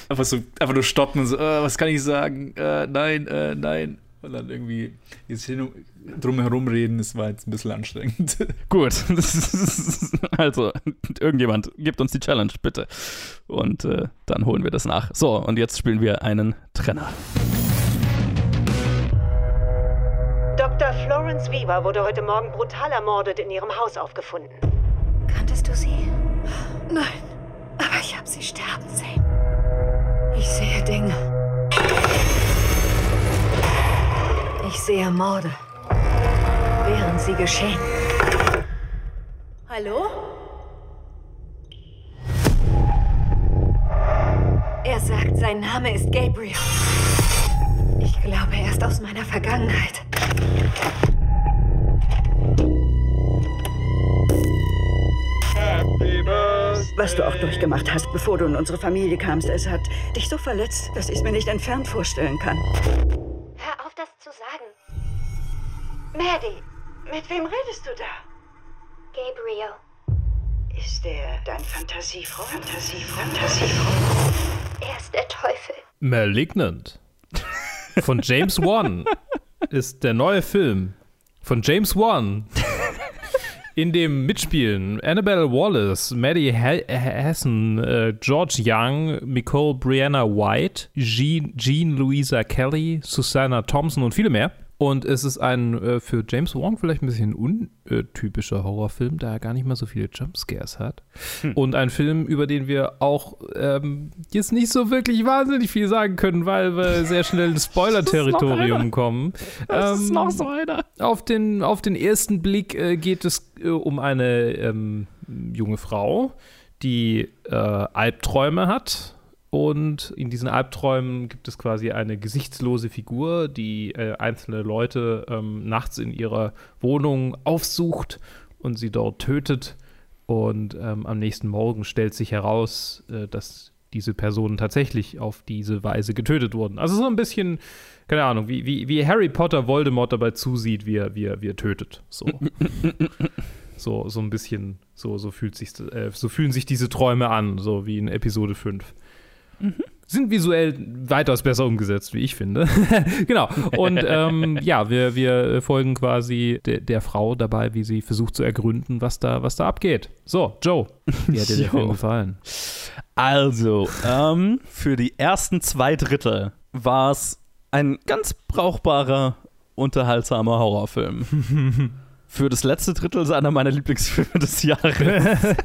einfach so, einfach nur stoppen und so, äh, was kann ich sagen? Äh, nein, äh, nein. Und dann irgendwie jetzt hin und drum herum reden, das war jetzt ein bisschen anstrengend. [laughs] Gut, [laughs] also irgendjemand gibt uns die Challenge, bitte. Und äh, dann holen wir das nach. So, und jetzt spielen wir einen Trenner. Dr. Florence Weaver wurde heute Morgen brutal ermordet in ihrem Haus aufgefunden. Kanntest du sie? Nein, aber ich habe sie sterben sehen. Ich sehe Dinge. Ich sehe Morde. Während sie geschehen. Hallo? Er sagt, sein Name ist Gabriel. Ich glaube, er ist aus meiner Vergangenheit. Was du auch durchgemacht hast, bevor du in unsere Familie kamst, es hat dich so verletzt, dass ich es mir nicht entfernt vorstellen kann. Hör auf, das zu sagen. Maddie, mit wem redest du da? Gabriel. Ist der dein Fantasiefreund? Fantasiefreund? Fantasiefreund? Er ist der Teufel. Malignant von James Wan ist der neue Film von James Wan, in dem mitspielen Annabelle Wallace, Maddie Ha- Hassan, äh, George Young, Nicole Brianna White, Jean, Jean Louisa Kelly, Susanna Thompson und viele mehr. Und es ist ein äh, für James Wan vielleicht ein bisschen untypischer Horrorfilm, da er gar nicht mal so viele Jumpscares hat. Und ein Film, über den wir auch ähm, jetzt nicht so wirklich wahnsinnig viel sagen können, weil wir sehr schnell ins [laughs] Spoiler-Territorium kommen. Ähm, einer. auf den, auf den ersten Blick äh, geht es äh, um eine ähm, junge Frau, die äh, Albträume hat. Und in diesen Albträumen gibt es quasi eine gesichtslose Figur, die äh, einzelne Leute ähm, nachts in ihrer Wohnung aufsucht und sie dort tötet. Und ähm, am nächsten Morgen stellt sich heraus, äh, dass diese Personen tatsächlich auf diese Weise getötet wurden. Also so ein bisschen, keine Ahnung, wie, wie, wie Harry Potter Voldemort dabei zusieht, wie er, wie er, wie er tötet. So. [laughs] so, so ein bisschen, so, so, fühlt sich, äh, so fühlen sich diese Träume an, so wie in Episode 5. Sind visuell weitaus besser umgesetzt, wie ich finde. [laughs] genau. Und ähm, ja, wir, wir folgen quasi de, der Frau dabei, wie sie versucht zu ergründen, was da, was da abgeht. So, Joe, wie hat dir der. [laughs] Film gefallen? Also, ähm, für die ersten zwei Drittel war es ein ganz brauchbarer, unterhaltsamer Horrorfilm. [laughs] für das letzte Drittel ist einer meiner Lieblingsfilme des Jahres.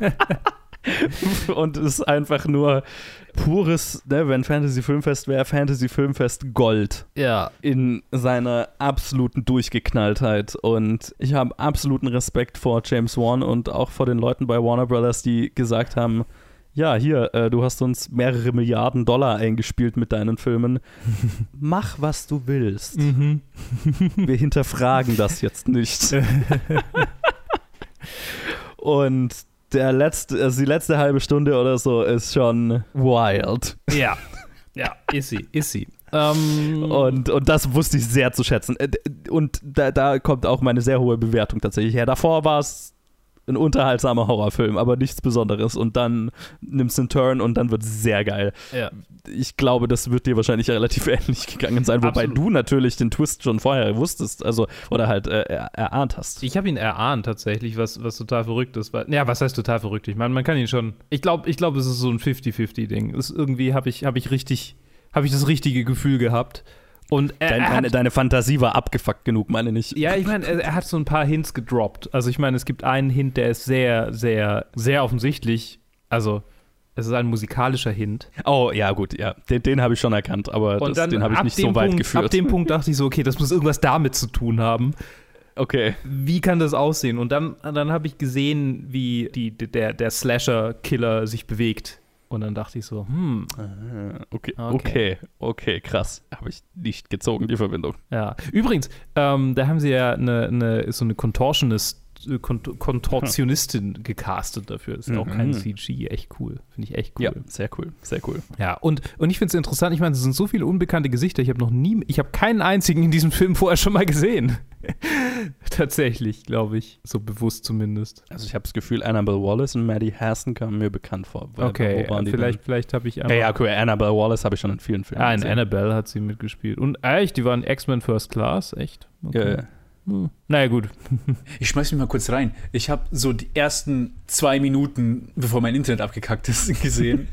Und ist einfach nur pures, ne, wenn Fantasy Filmfest wäre, Fantasy Filmfest Gold Ja. in seiner absoluten Durchgeknalltheit. Und ich habe absoluten Respekt vor James Wan und auch vor den Leuten bei Warner Brothers, die gesagt haben, ja, hier, äh, du hast uns mehrere Milliarden Dollar eingespielt mit deinen Filmen. [laughs] Mach, was du willst. [laughs] Wir hinterfragen das jetzt nicht. [laughs] und der letzte, also die letzte halbe Stunde oder so ist schon wild. Ja. Ja, ist sie, ist sie. Ähm, Und, und das wusste ich sehr zu schätzen. Äh, Und da, da kommt auch meine sehr hohe Bewertung tatsächlich her. Davor war es ein unterhaltsamer Horrorfilm, aber nichts Besonderes. Und dann nimmst du einen Turn und dann wird es sehr geil. Ja. Ich glaube, das wird dir wahrscheinlich [laughs] relativ ähnlich gegangen sein, wobei Absolut. du natürlich den Twist schon vorher wusstest, also oder halt äh, er, erahnt hast. Ich habe ihn erahnt tatsächlich, was, was total verrückt ist. Weil, ja, was heißt total verrückt? Ich meine, man kann ihn schon. Ich glaube, ich glaub, es ist so ein 50-50-Ding. Es- Irgendwie habe ich, hab ich richtig, habe ich das richtige Gefühl gehabt. Und er, Dein, er deine, hat, deine Fantasie war abgefuckt genug, meine ich. ja, ich meine, er, er hat so ein paar Hints gedroppt. Also ich meine, es gibt einen Hint, der ist sehr, sehr, sehr offensichtlich. Also es ist ein musikalischer Hint. Oh, ja, gut, ja. Den, den habe ich schon erkannt, aber das, dann den habe ich nicht so weit Punkt, geführt. Ab dem Punkt [laughs] dachte ich so, okay, das muss irgendwas damit zu tun haben. okay. Wie kann das aussehen? Und dann, dann habe ich gesehen, wie die, der, der Slasher-Killer sich bewegt. Und dann dachte ich so, hm, Ah, Okay, Okay. okay, krass. Habe ich nicht gezogen, die Verbindung. ja. Übrigens, ähm, da haben sie ja eine, eine so eine Contortionist, Kont Kontortionistin [laughs] gecastet dafür. Ist ja auch kein Mhm. CG, echt cool. Finde ich echt cool. Ja, sehr cool, sehr cool. Ja, und, und ich finde es interessant, ich meine, es sind so viele unbekannte Gesichter. Ich habe noch nie, ich habe keinen einzigen in diesem Film vorher schon mal gesehen. [laughs] Tatsächlich, glaube ich. So bewusst zumindest. Also ich habe das Gefühl, Annabelle Wallace und Maddie Hasson kamen mir bekannt vor. Okay, vielleicht, vielleicht habe ich. Ja, ja, okay, Annabelle Wallace habe ich schon in vielen Filmen Ah, in gesehen. Annabelle hat sie mitgespielt. Und echt, die waren X-Men First Class, echt? Ja, ja. Hm. Naja, gut. Ich schmeiß mich mal kurz rein. Ich habe so die ersten zwei Minuten, bevor mein Internet abgekackt ist, [laughs] gesehen.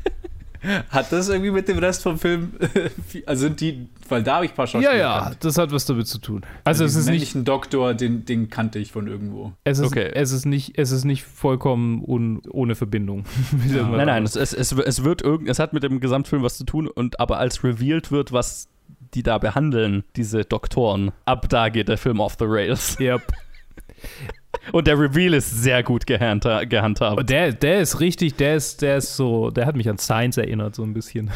Hat das irgendwie mit dem Rest vom Film, [laughs] also sind die, weil da habe ich ein paar Ja, Schauspieler ja, gekannt. das hat was damit zu tun. Also es Diesen ist nicht, männlichen Doktor, den, den kannte ich von irgendwo. es ist, Okay. es ist nicht, es ist nicht vollkommen un, ohne Verbindung. [laughs] Man Nein, nein, es, es, es, es wird irgend, es hat mit dem Gesamtfilm was zu tun und aber als revealed wird, was die da behandeln, diese Doktoren, ab da geht der Film off the rails. Yep. [laughs] Und der Reveal ist sehr gut gehandha gehandhabt. Und der, der ist richtig, der ist, der ist so, der hat mich an Science erinnert, so ein bisschen.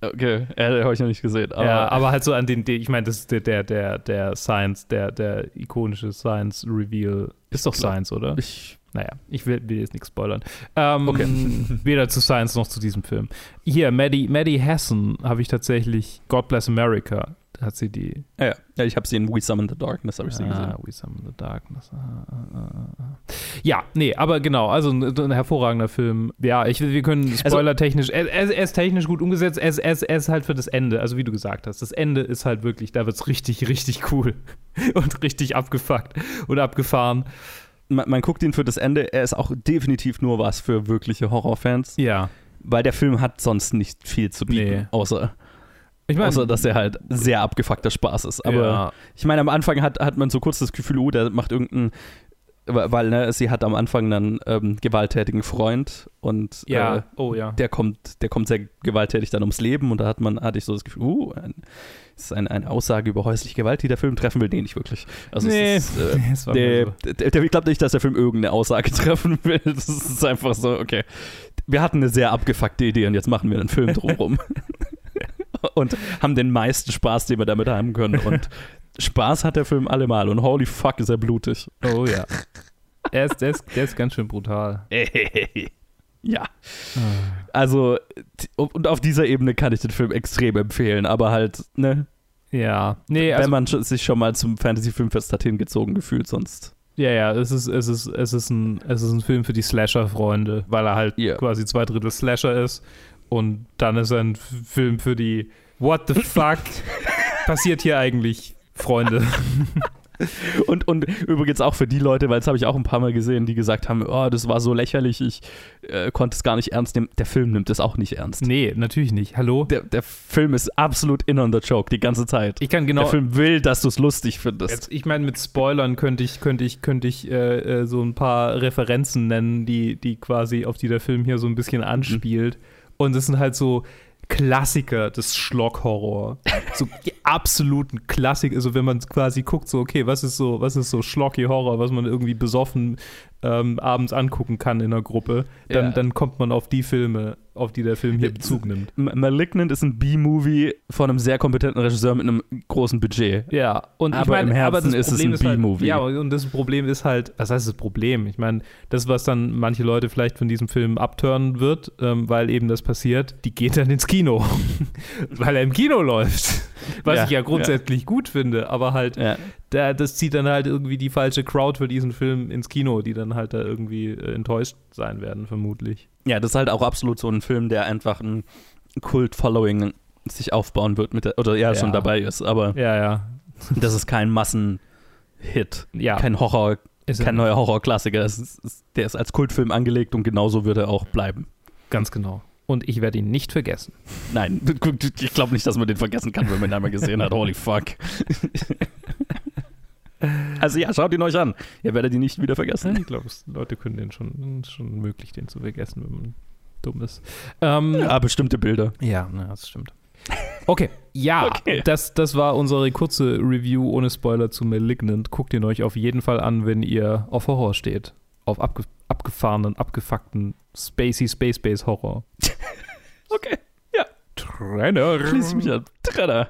Okay, äh, habe ich noch nicht gesehen. Aber ja, aber halt so an den, den ich meine, das ist der, der, der, der Science, der, der ikonische Science Reveal. Ist doch glaub- Science, oder? ich, Naja, ich will, will jetzt nichts spoilern. Ähm, Okay. [laughs] Weder zu Science noch zu diesem Film. Hier, Maddie, Maddie Hasson habe ich tatsächlich, God Bless America, da hat sie die. ja, ja. ja, ich habe sie in We Summon the Darkness, habe ich sie gesehen. Ah, We Summon the Darkness. Ah, ah, ah, ah. Ja, nee, aber genau, also ein, ein hervorragender Film. Ja, ich, wir können Also spoilertechnisch, er, er, er ist technisch gut umgesetzt, er ist, er, er ist halt für das Ende, also wie du gesagt hast, das Ende ist halt wirklich, da wird es richtig, richtig cool [laughs] und richtig abgefuckt und abgefahren. Man, man guckt ihn für das Ende, er ist auch definitiv nur was für wirkliche Horrorfans, Ja, weil der Film hat sonst nicht viel zu bieten, Nee. außer, ich meine, außer dass er halt sehr abgefuckter Spaß ist. Aber ja, Ich meine, am Anfang hat, hat man so kurz das Gefühl, oh, der macht irgendeinen, weil ne, sie hat am Anfang einen ähm, gewalttätigen Freund und ja, äh, oh ja. der kommt, der kommt sehr gewalttätig dann ums Leben und da hat man, hatte ich so das Gefühl, uh, ein, das ist eine, eine Aussage über häusliche Gewalt, die der Film treffen will, nee, nicht wirklich. Also Nee, es ist, äh, [laughs] es war der, so. der, der, ich glaube nicht, dass der Film irgendeine Aussage [laughs] treffen will. Das ist einfach so, okay. Wir hatten eine sehr abgefuckte Idee und jetzt machen wir einen Film drumherum. [laughs] und haben den meisten Spaß, den wir damit haben können. Und Spaß hat der Film allemal. Und holy fuck, ist er blutig. Oh ja. Er ist, der, ist, der ist ganz schön brutal. Ja. Also, und auf dieser Ebene kann ich den Film extrem empfehlen, aber halt, ne, Ja. Nee, wenn also, man sich schon mal zum Fantasy-Filmfest hat hingezogen gefühlt, sonst. ja, ja, es ist, es ist, es ist ein, es ist ein Film für die Slasher-Freunde, weil er halt Ja. quasi zwei Drittel Slasher ist. Und dann ist er ein Film für die What the fuck [laughs] passiert hier eigentlich, Freunde? [laughs] [laughs] Und, und übrigens auch für die Leute, weil das habe ich auch ein paar Mal gesehen, die gesagt haben, oh, das war so lächerlich, ich äh, konnte es gar nicht ernst nehmen. Der Film nimmt es auch nicht ernst. nee, natürlich nicht. Hallo? Der, der Film ist absolut in on the joke die ganze Zeit. Ich kann genau. Der Film will, dass du es lustig findest. Jetzt, ich meine, mit Spoilern könnte ich, könnte ich, könnte ich äh, äh, so ein paar Referenzen nennen, die, die quasi, auf die der Film hier so ein bisschen anspielt. Und das sind halt so Klassiker des Schlock-Horror. So [laughs] die absoluten Klassiker. Also wenn man quasi guckt, so, okay, was ist so, was ist so Schlocky-Horror, was man irgendwie besoffen ähm, abends angucken kann in einer Gruppe, dann, Ja. dann kommt man auf die Filme, auf die der Film hier Bezug nimmt. Malignant ist ein B-Movie von einem sehr kompetenten Regisseur mit einem großen Budget. Ja, und ich Aber meine, im Herzen aber das ist es Problem ein ist halt, B-Movie. Ja, und das Problem ist halt, was heißt das Problem? Ich meine, das, was dann manche Leute vielleicht von diesem Film abturnen wird, ähm, weil eben das passiert, die geht dann ins Kino, [laughs] weil er im Kino läuft. Was Ja, ich ja grundsätzlich gut finde, aber halt, Ja. da, das zieht dann halt irgendwie die falsche Crowd für diesen Film ins Kino, die dann halt da irgendwie äh, enttäuscht sein werden, vermutlich. Ja, das ist halt auch absolut so ein Film, der einfach ein Kult-Following sich aufbauen wird, mit der, oder ja, Ja. schon dabei ist, aber Ja, ja. das ist kein Massenhit. Ja. Kein Horror, Ist kein neuer Horrorklassiker. Der ist als Kultfilm angelegt und genauso wird er auch bleiben. Ganz genau. Und ich werde ihn nicht vergessen. Nein, [laughs] ich glaube nicht, dass man den vergessen kann, wenn man ihn einmal gesehen hat. Holy fuck. [laughs] Also ja, schaut ihn euch an. Ihr werdet ihn nicht wieder vergessen. Ich glaube, Leute können den schon, schon möglich, den zu vergessen, wenn man dumm ist. Ähm, Ja, bestimmte Bilder. Ja, na, das stimmt. Okay, ja, [laughs] Okay. Das, das war unsere kurze Review ohne Spoiler zu Malignant. Guckt ihn euch auf jeden Fall an, wenn ihr auf Horror steht. Auf abge abgefahrenen, abgefuckten, spacey, space-based Horror. [laughs] Okay, ja. Trainer. Schließe ich mich an. Trenner.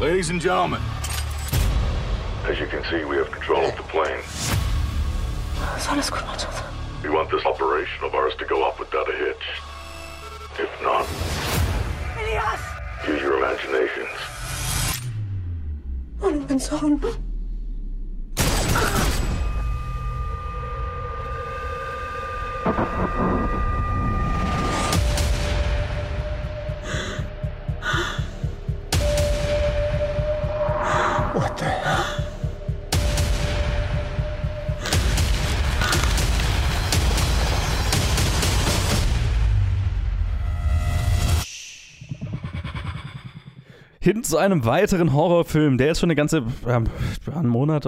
Ladies and gentlemen, As you can see, we have control of the plane. Ist alles gut, mein We want this operation of ours to go off without a hitch. If not, Elias! use your imaginations. Thank you. Zu einem weiteren Horrorfilm, der jetzt schon eine ganze, ja, einen Monat,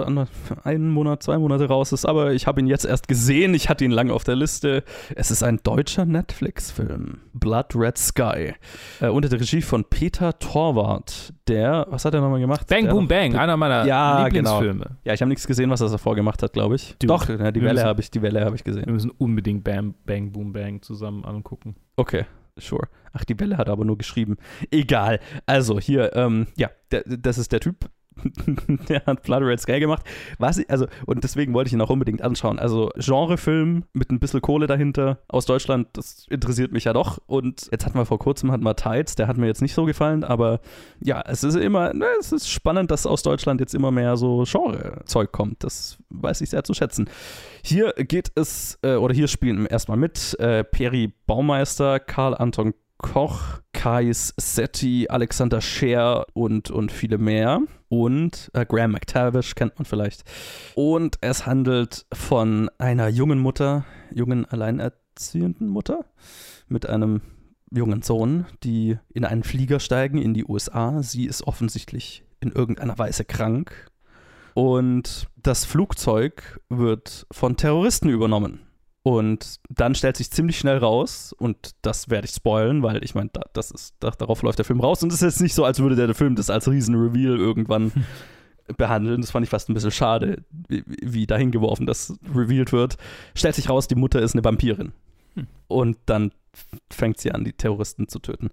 einen Monat, zwei Monate raus ist, aber ich habe ihn jetzt erst gesehen. Ich hatte ihn lange auf der Liste. Es ist ein deutscher Netflix-Film. Blood Red Sky. Äh, unter der Regie von Peter Torwart, der, was hat er nochmal gemacht? Bang der Boom hat- Bang, einer meiner Ja, Lieblingsfilme. Ja, ich habe nichts gesehen, was er davor gemacht hat, glaube ich. Dude, Doch, ja, die Welle habe ich, die Welle habe ich gesehen. Wir müssen unbedingt Bam, Bang Boom Bang zusammen angucken. Okay, sure. Ach, die Welle hat er aber nur geschrieben. Egal. Also hier, ähm, ja, der, das ist der Typ, [laughs] der hat Blood Red Sky gemacht. Was, ich- also, und deswegen wollte ich ihn auch unbedingt anschauen. Also, Genrefilm mit ein bisschen Kohle dahinter aus Deutschland, das interessiert mich ja doch. Und jetzt hatten wir vor kurzem hatten wir Tides, der hat mir jetzt nicht so gefallen, aber ja, es ist immer, ne, es ist spannend, dass aus Deutschland jetzt immer mehr so Genre-Zeug kommt. Das weiß ich sehr zu schätzen. Hier geht es, äh, oder hier spielen erstmal mit äh, Peri Baumeister, Karl Anton Koch, Kais Setti, Alexander Scher und, und viele mehr. Und äh, Graham McTavish kennt man vielleicht. Und es handelt von einer jungen Mutter, jungen alleinerziehenden Mutter mit einem jungen Sohn, die in einen Flieger steigen in die USA. Sie ist offensichtlich in irgendeiner Weise krank. Und das Flugzeug wird von Terroristen übernommen. Und dann stellt sich ziemlich schnell raus, und das werde ich spoilen, weil ich meine, da, das ist, da, darauf läuft der Film raus. Und es ist jetzt nicht so, als würde der Film das als Riesen-Reveal irgendwann [laughs] behandeln. Das fand ich fast ein bisschen schade, wie, wie dahin geworfen das revealed wird. Stellt sich raus, die Mutter ist eine Vampirin. Und dann fängt sie an, die Terroristen zu töten.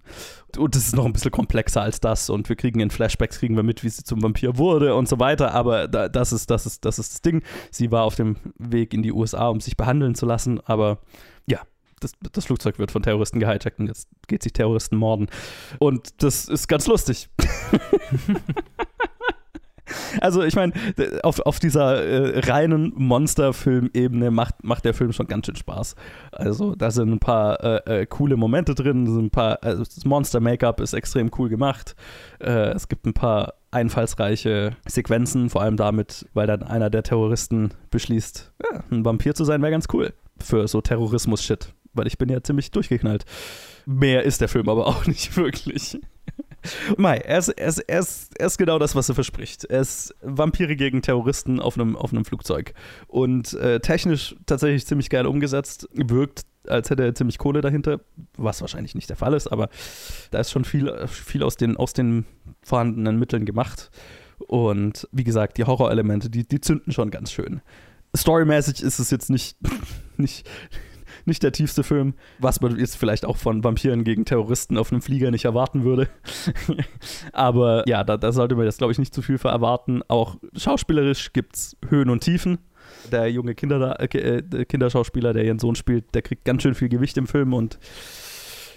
Und das ist noch ein bisschen komplexer als das. Und wir kriegen in Flashbacks, kriegen wir mit, wie sie zum Vampir wurde und so weiter. Aber da, das, ist, das, ist, das ist das Ding. Sie war auf dem Weg in die USA, um sich behandeln zu lassen. Aber ja, das, das Flugzeug wird von Terroristen gehijackt und jetzt geht sich Terroristen morden. Und das ist ganz lustig. [laughs] Also ich meine, auf, auf dieser äh, reinen Monsterfilm-Ebene macht, macht der Film schon ganz schön Spaß. Also da sind ein paar äh, äh, coole Momente drin, sind ein paar, also das Monster-Make-up ist extrem cool gemacht. Äh, es gibt ein paar einfallsreiche Sequenzen, vor allem damit, weil dann einer der Terroristen beschließt, ja, ein Vampir zu sein, wäre ganz cool für so Terrorismus-Shit. Weil ich bin ja ziemlich durchgeknallt. Mehr ist der Film aber auch [laughs] nicht wirklich. Mai, er ist, er, ist, er, ist, er ist genau das, was er verspricht. Er ist Vampire gegen Terroristen auf einem, auf einem Flugzeug. Und äh, technisch tatsächlich ziemlich geil umgesetzt. Wirkt, als hätte er ziemlich Kohle dahinter, was wahrscheinlich nicht der Fall ist, aber da ist schon viel, viel aus, den, aus den vorhandenen Mitteln gemacht. Und wie gesagt, die Horrorelemente, die, die zünden schon ganz schön. Storymäßig ist es jetzt nicht, [laughs] nicht, nicht der tiefste Film, was man jetzt vielleicht auch von Vampiren gegen Terroristen auf einem Flieger nicht erwarten würde. [laughs] Aber ja, da, da sollte man jetzt, glaube ich, nicht zu viel für erwarten. Auch schauspielerisch gibt es Höhen und Tiefen. Der junge Kinder, äh, Kinderschauspieler, der ihren Sohn spielt, der kriegt ganz schön viel Gewicht im Film und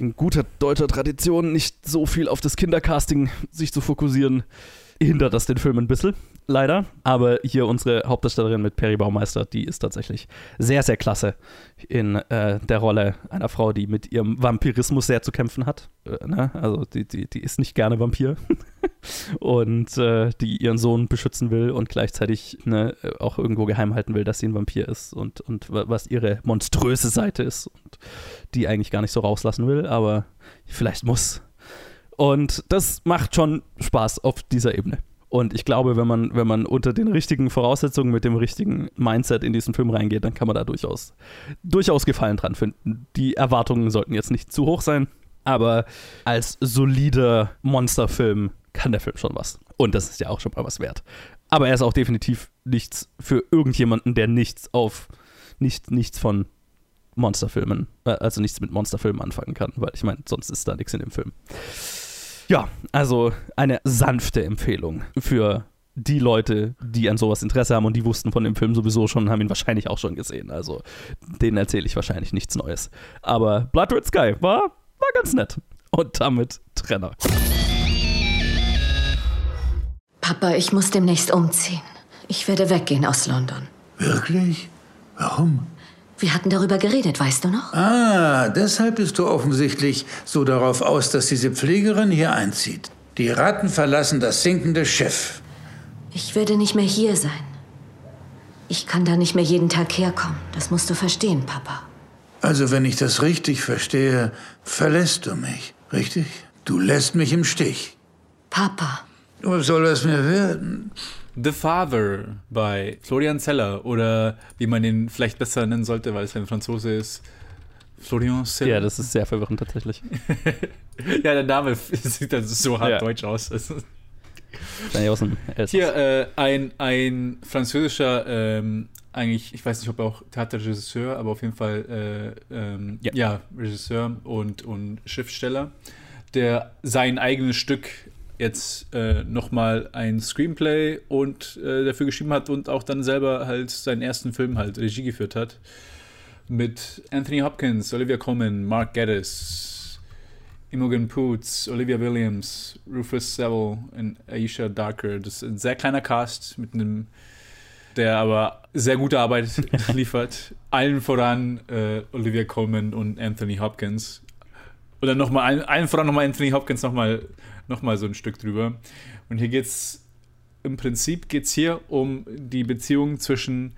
in guter deutscher Tradition nicht so viel auf das Kindercasting sich zu fokussieren, hindert das den Film ein bisschen, leider. Aber hier unsere Hauptdarstellerin mit Perry Baumeister, die ist tatsächlich sehr, sehr klasse in äh, der Rolle einer Frau, die mit ihrem Vampirismus sehr zu kämpfen hat. Äh, ne? Also die, die, die ist nicht gerne Vampir [laughs] und äh, die ihren Sohn beschützen will und gleichzeitig ne, auch irgendwo geheim halten will, dass sie ein Vampir ist und, und was ihre monströse Seite ist und die eigentlich gar nicht so rauslassen will, aber vielleicht muss. Und das macht schon Spaß auf dieser Ebene. Und ich glaube, wenn man, wenn man unter den richtigen Voraussetzungen mit dem richtigen Mindset in diesen Film reingeht, dann kann man da durchaus, durchaus Gefallen dran finden. Die Erwartungen sollten jetzt nicht zu hoch sein, aber als solider Monsterfilm kann der Film schon was. Und das ist ja auch schon mal was wert. Aber er ist auch definitiv nichts für irgendjemanden, der nichts auf, nicht, nichts von Monsterfilmen, äh, also nichts mit Monsterfilmen anfangen kann, weil ich meine, sonst ist da nichts in dem Film. Ja, also eine sanfte Empfehlung für die Leute, die an sowas Interesse haben und die wussten von dem Film sowieso schon und haben ihn wahrscheinlich auch schon gesehen. Also denen erzähle ich wahrscheinlich nichts Neues. Aber Blood Red Sky war, war ganz nett. Und damit Trenner. Papa, ich muss demnächst umziehen. Ich werde weggehen aus London. Wirklich? Warum? Wir hatten darüber geredet, weißt du noch? Ah, deshalb bist du offensichtlich so darauf aus, dass diese Pflegerin hier einzieht. Die Ratten verlassen das sinkende Schiff. Ich werde nicht mehr hier sein. Ich kann da nicht mehr jeden Tag herkommen. Das musst du verstehen, Papa. Also, wenn ich das richtig verstehe, verlässt du mich, richtig? Du lässt mich im Stich. Papa. Was soll das mir werden? The Father bei Florian Zeller oder wie man ihn vielleicht besser nennen sollte, weil es ein Franzose ist. Florian Zeller. Ja, das ist sehr verwirrend tatsächlich. [laughs] ja, der Name [laughs] sieht dann so hart ja. deutsch aus. [laughs] Hier äh, ein, ein französischer, ähm, eigentlich, ich weiß nicht, ob er auch Theaterregisseur, aber auf jeden Fall äh, ähm, ja. ja. Regisseur und, und Schriftsteller, der sein eigenes Stück jetzt äh, nochmal ein Screenplay und äh, dafür geschrieben hat und auch dann selber halt seinen ersten Film halt Regie geführt hat. Mit Anthony Hopkins, Olivia Colman, Mark Geddes, Imogen Poots, Olivia Williams, Rufus Sewell und Aisha Darker. Das ist ein sehr kleiner Cast mit einem, der aber sehr gute Arbeit [laughs] liefert. Allen voran äh, Olivia Colman und Anthony Hopkins. Und dann nochmal, allen, voran nochmal Anthony Hopkins nochmal nochmal so ein Stück drüber. Und hier geht es im Prinzip geht's hier um die Beziehung zwischen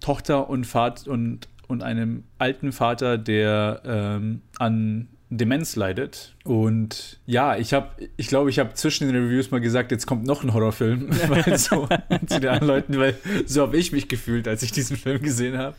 Tochter und Vater und, und einem alten Vater, der ähm, an Demenz leidet. Und ja, ich habe, ich glaube, ich habe zwischen den Reviews mal gesagt, jetzt kommt noch ein Horrorfilm [laughs] [laughs] weil so, zu den anderen Leuten, weil so habe ich mich gefühlt, als ich diesen Film gesehen habe.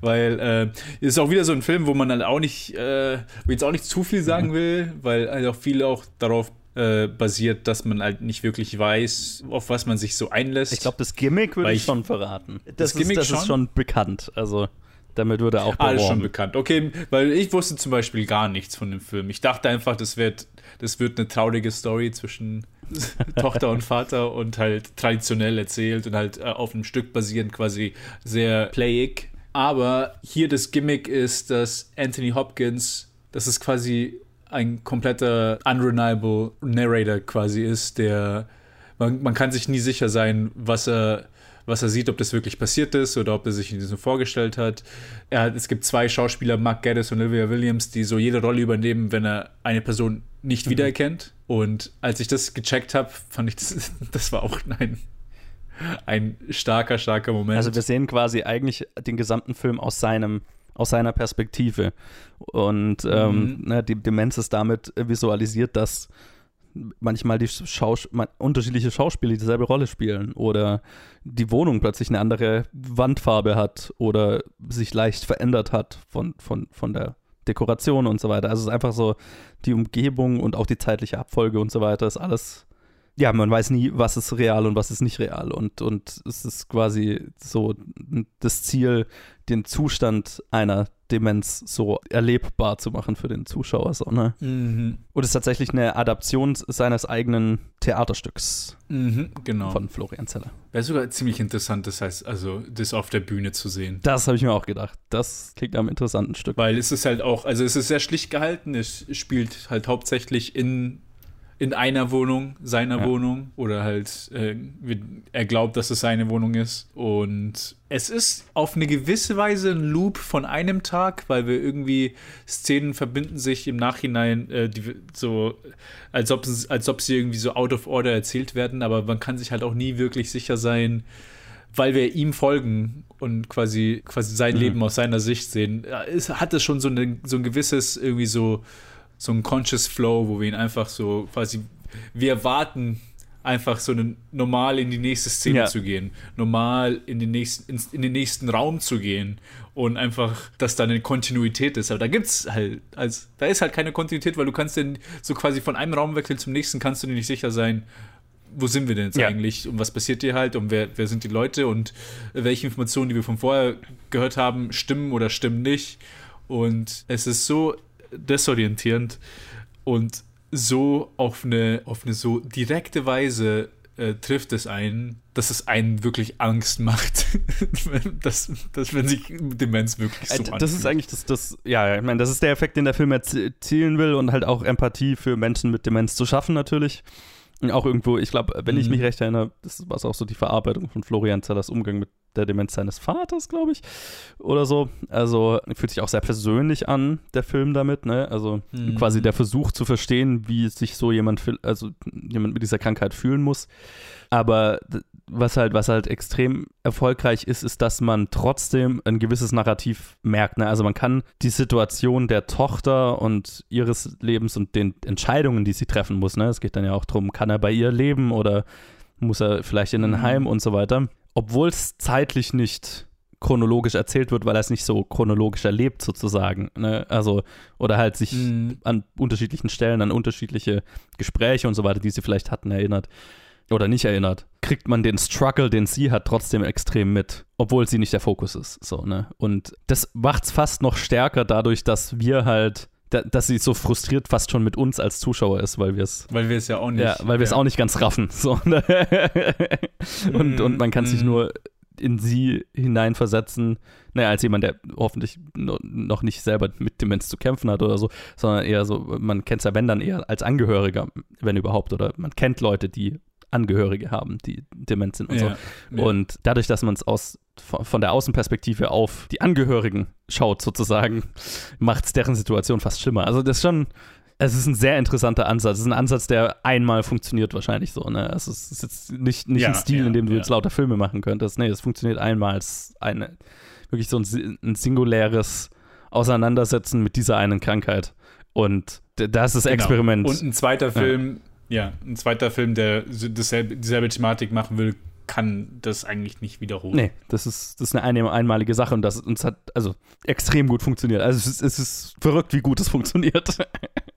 Weil äh, ist auch wieder so ein Film, wo man dann auch nicht, äh, jetzt auch nicht zu viel sagen will, weil halt auch viel auch darauf äh, basiert, dass man halt nicht wirklich weiß, auf was man sich so einlässt. Ich glaube, das Gimmick würde ich schon verraten. Das, das Gimmick ist, das schon? ist schon bekannt. Also damit würde auch beworben. Alles schon bekannt. Okay, weil ich wusste zum Beispiel gar nichts von dem Film. Ich dachte einfach, das wird, das wird eine traurige Story zwischen [laughs] Tochter und Vater und halt traditionell erzählt und halt äh, auf einem Stück basierend quasi sehr playig. Aber hier das Gimmick ist, dass Anthony Hopkins, das ist quasi ein kompletter unreliable Narrator quasi ist, der man, man kann sich nie sicher sein, was er was er sieht, ob das wirklich passiert ist oder ob er sich so vorgestellt hat. Er, es gibt zwei Schauspieler, Mark Geddes und Olivia Williams, die so jede Rolle übernehmen, wenn er eine Person nicht mhm. wiedererkennt. Und als ich das gecheckt habe, fand ich, das, [laughs] das war auch ein, ein starker, starker Moment. Also wir sehen quasi eigentlich den gesamten Film aus seinem aus seiner Perspektive. Und ähm, mhm. ne, die Demenz ist damit visualisiert, dass manchmal die Schaus unterschiedliche Schauspieler dieselbe Rolle spielen oder die Wohnung plötzlich eine andere Wandfarbe hat oder sich leicht verändert hat von, von, von der Dekoration und so weiter. Also es ist einfach so, die Umgebung und auch die zeitliche Abfolge und so weiter ist alles ja, man weiß nie, was ist real und was ist nicht real. Und, und es ist quasi so das Ziel, den Zustand einer Demenz so erlebbar zu machen für den Zuschauer. So, ne? Mhm. Und es ist tatsächlich eine Adaption seines eigenen Theaterstücks Mhm, genau. von Florian Zeller. Wäre sogar ziemlich interessant, das heißt, also das auf der Bühne zu sehen. Das habe ich mir auch gedacht. Das klingt einem interessanten Stück. Weil es ist halt auch, also es ist sehr schlicht gehalten, es spielt halt hauptsächlich in, in einer Wohnung, seiner Ja. Wohnung oder halt, äh, er glaubt, dass es seine Wohnung ist. Und es ist auf eine gewisse Weise ein Loop von einem Tag, weil wir irgendwie Szenen verbinden sich im Nachhinein, äh, die, so, als ob, es- als ob sie irgendwie so out of order erzählt werden, aber man kann sich halt auch nie wirklich sicher sein, weil wir ihm folgen und quasi, quasi sein Mhm. Leben aus seiner Sicht sehen, ja, es hat es schon so, eine, so ein gewisses, irgendwie so, so ein conscious Flow, wo wir ihn einfach so quasi, wir erwarten einfach so eine, normal in die nächste Szene Ja. zu gehen, normal in den, nächsten, ins, in den nächsten Raum zu gehen und einfach, dass da eine Kontinuität ist. Aber da gibt's halt, als, da ist halt keine Kontinuität, weil du kannst denn so quasi von einem Raumwechsel zum nächsten kannst du dir nicht sicher sein, wo sind wir denn jetzt Ja. eigentlich und was passiert hier halt und wer, wer sind die Leute und welche Informationen, die wir von vorher gehört haben, stimmen oder stimmen nicht. Und es ist so desorientierend und so auf eine, auf eine so direkte Weise äh, trifft es einen, dass es einen wirklich Angst macht, [laughs] dass, dass wenn sich Demenz wirklich so Äh, das ist anfühlt. eigentlich das, das, ja, ich meine, das ist der Effekt, den der Film erzielen will und halt auch Empathie für Menschen mit Demenz zu schaffen, natürlich. Und auch irgendwo, ich glaube, wenn ich Mhm. mich recht erinnere, das war auch so die Verarbeitung von Florian Zellers Umgang mit der Demenz seines Vaters, glaube ich, oder so. Also fühlt sich auch sehr persönlich an, der Film damit, ne? Also Mhm. quasi der Versuch zu verstehen, wie sich so jemand, also jemand mit dieser Krankheit fühlen muss. Aber was halt, was halt extrem erfolgreich ist, ist, dass man trotzdem ein gewisses Narrativ merkt. Ne? Also man kann die Situation der Tochter und ihres Lebens und den Entscheidungen, die sie treffen muss, ne? es geht dann ja auch darum, kann er bei ihr leben oder muss er vielleicht in ein Mhm. Heim und so weiter. Obwohl es zeitlich nicht chronologisch erzählt wird, weil er es nicht so chronologisch erlebt sozusagen. Ne? Also, oder halt sich Mhm. an unterschiedlichen Stellen, an unterschiedliche Gespräche und so weiter, die sie vielleicht hatten, erinnert oder nicht erinnert, kriegt man den Struggle, den sie hat, trotzdem extrem mit, obwohl sie nicht der Fokus ist. So, ne? Und das macht es fast noch stärker dadurch, dass wir halt, da, dass sie so frustriert fast schon mit uns als Zuschauer ist, weil wir es Weil wir es ja auch nicht. ja, weil wir es ja. auch nicht ganz raffen. So, [laughs] und, und man kann sich mhm. nur in sie hineinversetzen, naja, als jemand, der hoffentlich no- noch nicht selber mit Demenz zu kämpfen hat oder so, sondern eher so, man kennt es ja, wenn dann eher als Angehöriger, wenn überhaupt, oder man kennt Leute, die Angehörige haben, die dement sind und Ja, so. ja. Und dadurch, dass man es aus von der Außenperspektive auf die Angehörigen schaut, sozusagen, macht es deren Situation fast schlimmer. Also das ist schon, es ist ein sehr interessanter Ansatz. Es ist ein Ansatz, der einmal funktioniert wahrscheinlich so. Ne? Also es ist jetzt nicht, nicht Ja, ein Stil, in dem du jetzt lauter Filme machen könntest. Nee, es funktioniert einmal als eine, wirklich so ein, ein singuläres Auseinandersetzen mit dieser einen Krankheit. Und das ist Genau. Experiment. Und ein zweiter Film, ja. ein zweiter Film, der dasselbe, dieselbe Thematik machen will, kann das eigentlich nicht wiederholen. Nee, das ist, das ist eine, einmalige Sache und das uns hat also extrem gut funktioniert. Also es ist, es ist verrückt, wie gut es [laughs] funktioniert.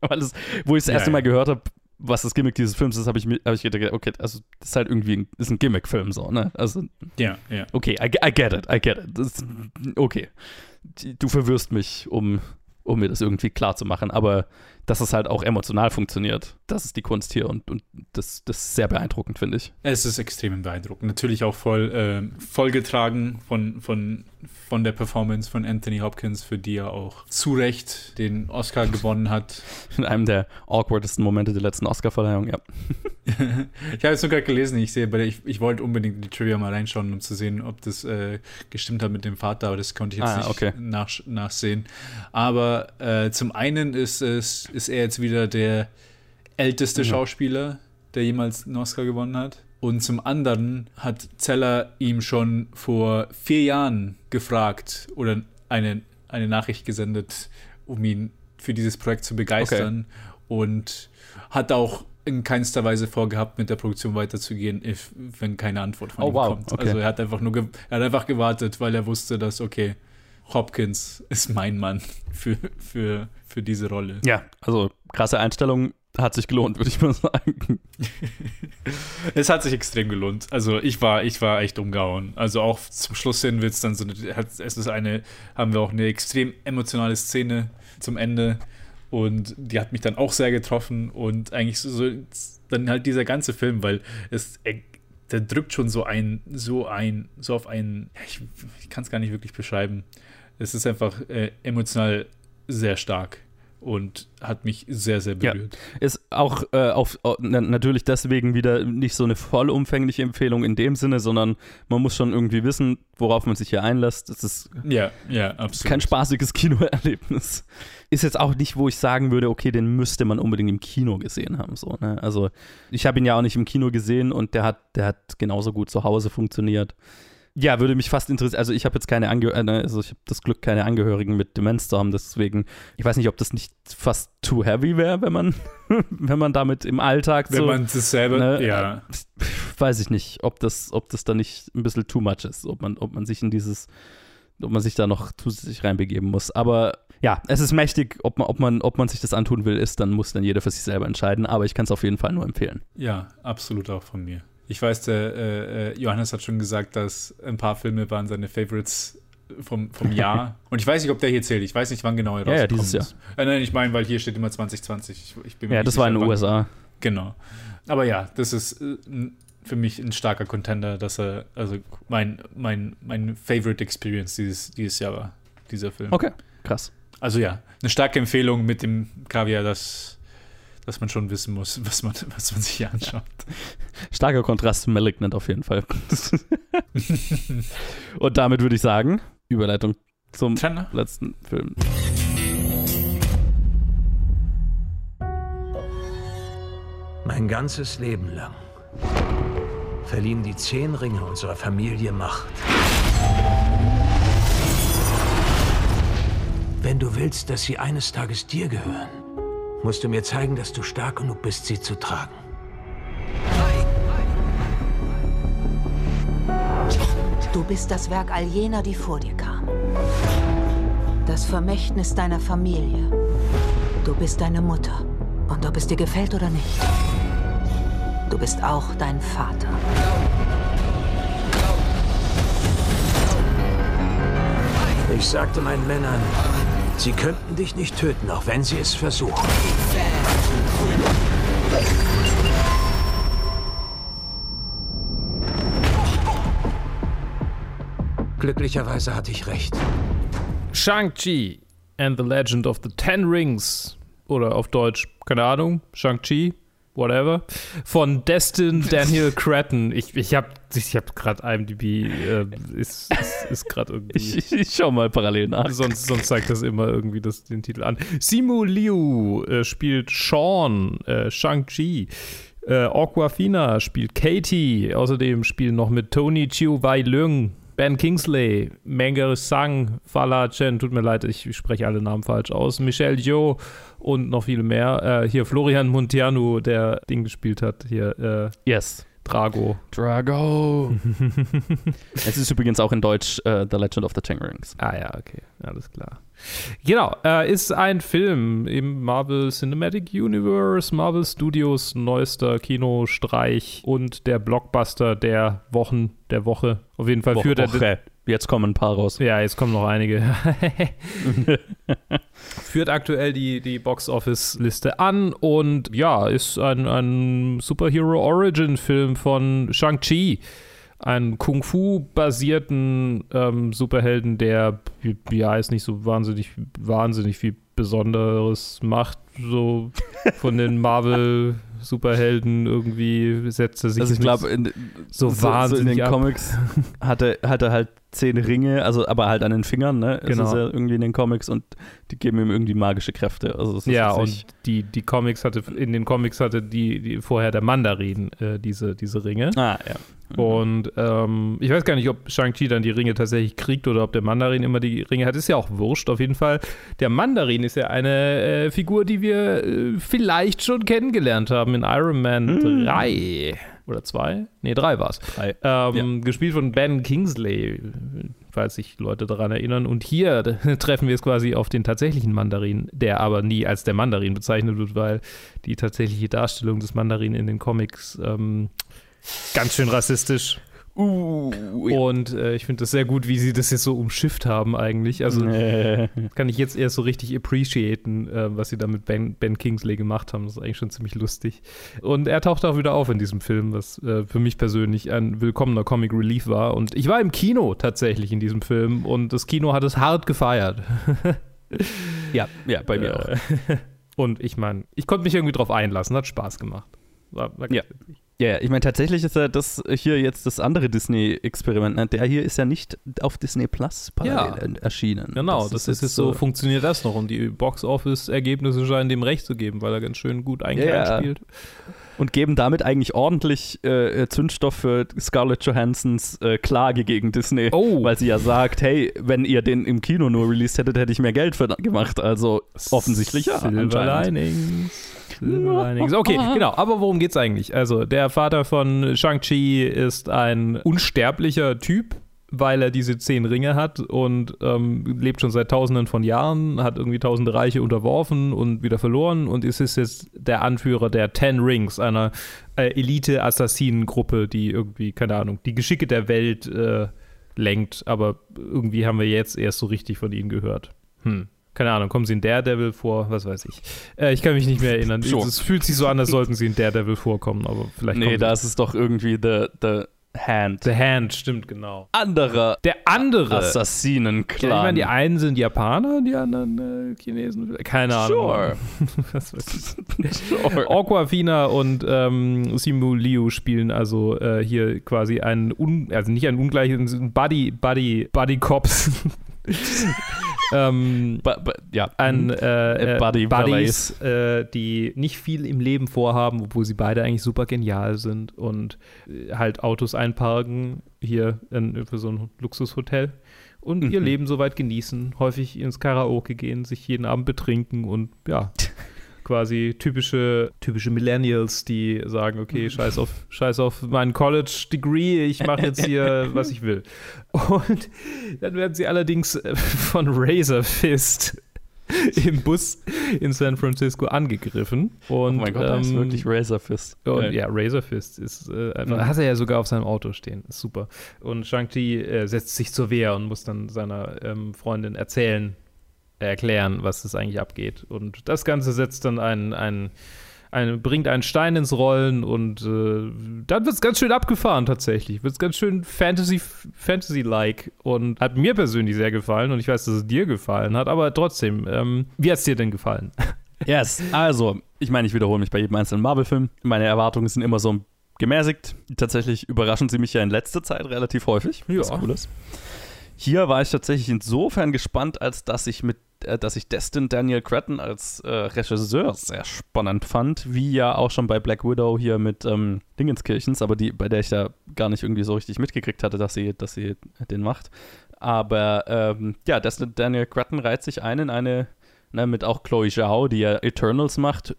Weil es, wo ich das Ja, erste ja. Mal gehört habe, was das Gimmick dieses Films ist, habe ich, mir- hab ich gedacht, okay, also das ist halt irgendwie ein, ist ein Gimmick-Film so, ne? Also, Ja, ja. okay, I, I get it, I get it. Ist, okay. Du verwirrst mich, um, um mir das irgendwie klar zu machen, aber dass es halt auch emotional funktioniert, das ist die Kunst hier und, und das, das ist sehr beeindruckend, finde ich. Es ist extrem beeindruckend. Natürlich auch voll, ähm, voll getragen von, von, von der Performance von Anthony Hopkins, für die er auch zu Recht den Oscar gewonnen hat. [laughs] In einem der awkwardesten Momente der letzten Oscar-Verleihung, ja. [laughs] ich habe es sogar gelesen, ich sehe, ich, ich wollte unbedingt die Trivia mal reinschauen, um zu sehen, ob das äh, gestimmt hat mit dem Vater, aber das konnte ich jetzt Ah, nicht okay. nach, nachsehen. Aber äh, zum einen ist es ist er jetzt wieder der älteste Mhm. Schauspieler, der jemals einen Oscar gewonnen hat. Und zum anderen hat Zeller ihm schon vor vier Jahren gefragt oder eine, eine Nachricht gesendet, um ihn für dieses Projekt zu begeistern. Und hat auch in keinster Weise vorgehabt, mit der Produktion weiterzugehen, if, wenn keine Antwort von Oh, ihm wow, kommt. okay. Also er hat einfach nur er hat einfach gewartet, weil er wusste, dass, okay, Hopkins ist mein Mann [laughs] für, für, für diese Rolle. Ja, also krasse Einstellung. hat sich gelohnt, würde ich mal sagen. [laughs] es hat sich extrem gelohnt. Also ich war, ich war echt umgehauen. Also auch zum Schluss hin wird es dann so, es ist eine, haben wir auch eine extrem emotionale Szene zum Ende und die hat mich dann auch sehr getroffen und eigentlich so, so dann halt dieser ganze Film, weil es der drückt schon so ein, so ein, so auf einen, ich, ich kann es gar nicht wirklich beschreiben. Es ist einfach äh, emotional sehr stark und hat mich sehr, sehr berührt. Ja. Ist auch äh, auf, natürlich deswegen wieder nicht so eine vollumfängliche Empfehlung in dem Sinne, sondern man muss schon irgendwie wissen, worauf man sich hier einlässt. Es ist ja, ja, absolut. kein spaßiges [laughs] Kinoerlebnis. Ist jetzt auch nicht, wo ich sagen würde, okay, den müsste man unbedingt im Kino gesehen haben. So, ne? Also ich habe ihn ja auch nicht im Kino gesehen und der hat, der hat genauso gut zu Hause funktioniert. Ja, würde mich fast interessieren. Also ich habe jetzt keine Angehörigen, äh, also ich habe das Glück, keine Angehörigen mit Demenz zu haben. Deswegen, ich weiß nicht, ob das nicht fast too heavy wäre, wenn man, [laughs] wenn man damit im Alltag wenn so. Wenn man das selber, ne, ja. Weiß ich nicht, ob das, ob das da nicht ein bisschen too much ist, ob man, ob man sich in dieses, ob man sich da noch zusätzlich reinbegeben muss. Aber ja, es ist mächtig, ob man, ob man, ob man sich das antun will, ist, dann muss dann jeder für sich selber entscheiden. Aber ich kann es auf jeden Fall nur empfehlen. Ja, absolut auch von mir. Ich weiß, der äh, äh, Johannes hat schon gesagt, dass ein paar Filme waren seine Favorites vom, vom [laughs] Jahr. Und ich weiß nicht, ob der hier zählt. Ich weiß nicht, wann genau er rauskommt. Ja, ja, dieses Jahr. Äh, nein, ich meine, weil hier steht immer 2020. Ich, ich ja, das war in den USA. Genau. Aber ja, das ist äh, für mich ein starker Contender, dass er, also mein, mein, mein Favorite Experience dieses, dieses Jahr war, dieser Film. Okay, krass. Also ja, eine starke Empfehlung mit dem Kaviar, dass dass man schon wissen muss, was man, was man sich hier anschaut. Starker Kontrast zu Malignant auf jeden Fall. [laughs] Und damit würde ich sagen, Überleitung zum Trenner. letzten Film. Mein ganzes Leben lang verliehen die zehn Ringe unserer Familie Macht. Wenn du willst, dass sie eines Tages dir gehören, musst du mir zeigen, dass du stark genug bist, sie zu tragen. Du bist das Werk all jener, die vor dir kamen. Das Vermächtnis deiner Familie. Du bist deine Mutter. Und ob es dir gefällt oder nicht, du bist auch dein Vater. Ich sagte meinen Männern, Sie könnten dich nicht töten, auch wenn sie es versuchen. Glücklicherweise hatte ich recht. Shang-Chi and the Legend of the Ten Rings. Oder auf Deutsch, keine Ahnung, Shang-Chi, whatever, von Destin [laughs] Daniel Cretton. Ich, ich habe ich hab gerade IMDb, äh, ist, ist, ist gerade irgendwie. Ich, ich, schau mal parallel nach. Sonst, sonst zeigt das immer irgendwie das, den Titel an. Simu Liu äh, spielt Sean, äh, Shang-Chi. Äh, Aquafina spielt Katie. Außerdem spielen noch mit Tony Chiu Wai Leung Ben Kingsley, Menger Sang, Fala Chen, tut mir leid, ich spreche alle Namen falsch aus, Michelle Yeoh und noch viele mehr. Äh, hier Florian Montiano, der Ding gespielt hat, hier. Äh, yes. Drago. Drago. [laughs] es ist übrigens auch in Deutsch uh, The Legend of the Ten Rings. Ah ja, okay, alles klar. Genau, äh, ist ein Film im Marvel Cinematic Universe, Marvel Studios neuester Kinostreich und der Blockbuster der Wochen, der Woche. Auf jeden Fall Woche, führt er. Jetzt kommen ein paar raus. Ja, jetzt kommen noch einige. [laughs] Führt aktuell die, die Box-Office-Liste an und ja, ist ein, ein Superhero-Origin-Film von Shang-Chi. Ein Kung-Fu-basierten ähm, Superhelden, der ja ist nicht so wahnsinnig, wahnsinnig viel Besonderes macht, so von den [laughs] Marvel Superhelden irgendwie setzt er sich also ich glaube so, so wahnsinnig so in den ab. Comics [laughs] hatte hat er halt zehn Ringe, also aber halt an den Fingern, ne? Genau. Das ist ja irgendwie in den Comics und die geben ihm irgendwie magische Kräfte. Also ja, und die, die Comics hatte, in den Comics hatte die, die vorher der Mandarin äh, diese, diese Ringe. Ah, ja. Mhm. Und ähm, ich weiß gar nicht, ob Shang-Chi dann die Ringe tatsächlich kriegt oder ob der Mandarin immer die Ringe hat. Ist ja auch wurscht, auf jeden Fall. Der Mandarin ist ja eine äh, Figur, die wir äh, vielleicht schon kennengelernt haben in Iron Man mhm. 3 oder 2? Nee, 3 war es. Ähm, ja. Gespielt von Ben Kingsley. falls sich Leute daran erinnern. Und hier [laughs] treffen wir es quasi auf den tatsächlichen Mandarin, der aber nie als der Mandarin bezeichnet wird, weil die tatsächliche Darstellung des Mandarin in den Comics ähm, ganz schön rassistisch Uh, und äh, ich finde das sehr gut, wie sie das jetzt so umschifft haben eigentlich. Also Nee. kann ich jetzt erst so richtig appreciaten, äh, was sie da mit ben, ben Kingsley gemacht haben. Das ist eigentlich schon ziemlich lustig. Und er taucht auch wieder auf in diesem Film, was äh, für mich persönlich ein willkommener Comic Relief war. Und ich war im Kino tatsächlich in diesem Film und das Kino hat es hart gefeiert. ja, ja, bei mir auch. Äh, [laughs] Und ich meine, ich konnte mich irgendwie drauf einlassen, hat Spaß gemacht. War, war Ja. Ja, ich meine, tatsächlich ist ja das hier jetzt das andere Disney-Experiment. Ne? Der hier ist ja nicht auf Disney Plus parallel Ja. erschienen. Genau, das, ist jetzt so, funktioniert das noch und die Box-Office-Ergebnisse scheinen dem recht zu geben, weil er ganz schön gut ja. einspielt. Und geben damit eigentlich ordentlich äh, Zündstoff für Scarlett Johansons äh, Klage gegen Disney. Oh. Weil sie ja sagt, hey, wenn ihr den im Kino nur released hättet, hätte ich mehr Geld für gemacht. Also offensichtlich ja. Silver. Linings. Okay, [laughs] genau. Aber worum geht's eigentlich? Also, der Vater von Shang-Chi ist ein unsterblicher Typ, weil er diese zehn Ringe hat und ähm, lebt schon seit tausenden von Jahren, hat irgendwie tausende Reiche unterworfen und wieder verloren und es ist jetzt der Anführer der Ten Rings, einer äh, Elite-Assassinengruppe, die irgendwie, keine Ahnung, die Geschicke der Welt äh, lenkt, aber irgendwie haben wir jetzt erst so richtig von ihnen gehört. Hm. Keine Ahnung, kommen sie in Daredevil vor? Was weiß ich. Äh, ich kann mich nicht mehr erinnern. Es fühlt sich so an, als sollten sie in Daredevil vorkommen, aber vielleicht Nee, da ist es doch irgendwie The, the Hand. The Hand, stimmt, genau. Anderer Der andere. Assassinenclan. Ja, ich meine, die einen sind Japaner, die anderen äh, Chinesen. Keine Ahnung. Sure. [laughs] Was weiß ich. Sure. Aquafina und ähm, Simu Liu spielen also äh, hier quasi einen, also nicht einen ungleichen, Buddy, Buddy, Buddy Cops. [laughs] ähm, Ba- ba- ja. an äh, äh, Buddy Buddies, äh, die nicht viel im Leben vorhaben, obwohl sie beide eigentlich super genial sind und äh, halt Autos einparken hier in, für so ein Luxushotel und ihr Mhm. Leben soweit genießen, häufig ins Karaoke gehen, sich jeden Abend betrinken und ja. [laughs] Quasi typische, typische Millennials, die sagen, okay, scheiß auf, scheiß auf mein College-Degree, ich mache jetzt hier, [laughs] was ich will. Und dann werden sie allerdings äh, von Razor Fist im Bus in San Francisco angegriffen. Und, oh mein Gott, das ist ähm, wirklich Razor Fist. und ja, Razor Fist ist äh, einfach, Mhm. hat er ja sogar auf seinem Auto stehen. Ist super. Und Shang-Chi äh, setzt sich zur Wehr und muss dann seiner ähm, Freundin erzählen, erklären, was das eigentlich abgeht. Und das Ganze setzt dann einen, einen, einen bringt einen Stein ins Rollen und äh, dann wird es ganz schön abgefahren tatsächlich. Wird es ganz schön Fantasy, Fantasy-like und hat mir persönlich sehr gefallen und ich weiß, dass es dir gefallen hat, aber trotzdem, ähm, wie hat es dir denn gefallen? [laughs] Yes, also, ich meine, ich wiederhole mich bei jedem einzelnen Marvel-Film. Meine Erwartungen sind immer so gemäßigt. Tatsächlich überraschen sie mich ja in letzter Zeit relativ häufig, was Ja. cool ist. Hier war ich tatsächlich insofern gespannt, als dass ich mit, dass ich Destin Daniel Cretton als äh, Regisseur sehr spannend fand, wie ja auch schon bei Black Widow hier mit ähm, Dingenskirchens, aber die, bei der ich da gar nicht irgendwie so richtig mitgekriegt hatte, dass sie, dass sie den macht. Aber ähm, ja, Destin Daniel Cretton reiht sich ein in eine, ne, mit auch Chloe Zhao, die ja Eternals macht,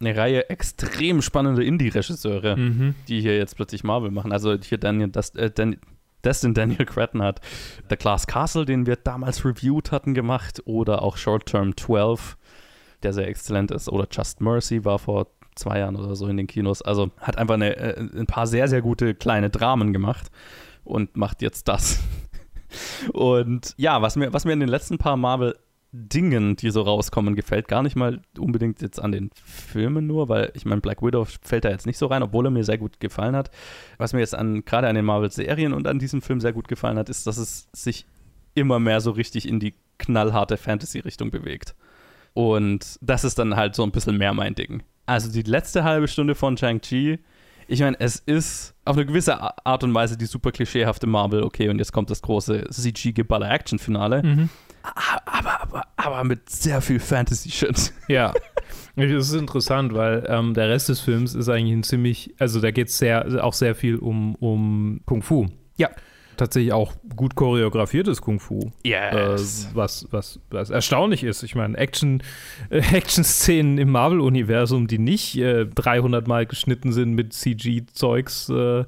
eine Reihe extrem spannender Indie-Regisseure, Mhm. die hier jetzt plötzlich Marvel machen. Also hier Daniel, das, äh, Dan, Destin Daniel Cretton hat The Glass Castle, den wir damals reviewed hatten, gemacht. Oder auch Short Term 12, der sehr exzellent ist. Oder Just Mercy war vor zwei Jahren oder so in den Kinos. Also hat einfach eine, äh, ein paar sehr, sehr gute kleine Dramen gemacht und macht jetzt das. [laughs] Und ja, was mir, was mir in den letzten paar Marvel Dingen, die so rauskommen, gefällt gar nicht mal unbedingt jetzt an den Filmen nur, weil ich meine, Black Widow fällt da jetzt nicht so rein, obwohl er mir sehr gut gefallen hat. Was mir jetzt an gerade an den Marvel-Serien und an diesem Film sehr gut gefallen hat, ist, dass es sich immer mehr so richtig in die knallharte Fantasy-Richtung bewegt. Und das ist dann halt so ein bisschen mehr mein Ding. Also die letzte halbe Stunde von Shang-Chi, ich meine, es ist auf eine gewisse Art und Weise die super klischeehafte Marvel, okay, und jetzt kommt das große CG-Geballer-Action-Finale. Mhm. Aber, aber, aber mit sehr viel Fantasy-Shit. [laughs] Ja. Das ist interessant, weil ähm, der Rest des Films ist eigentlich ein ziemlich, also da geht es sehr, auch sehr viel um, um Kung Fu. Ja. Tatsächlich auch gut choreografiertes Kung Fu. Yes. Äh, was, was, was erstaunlich ist. Ich meine, Action, äh, Action-Szenen im Marvel-Universum, die nicht äh, 300 Mal geschnitten sind mit CG-Zeugs, äh,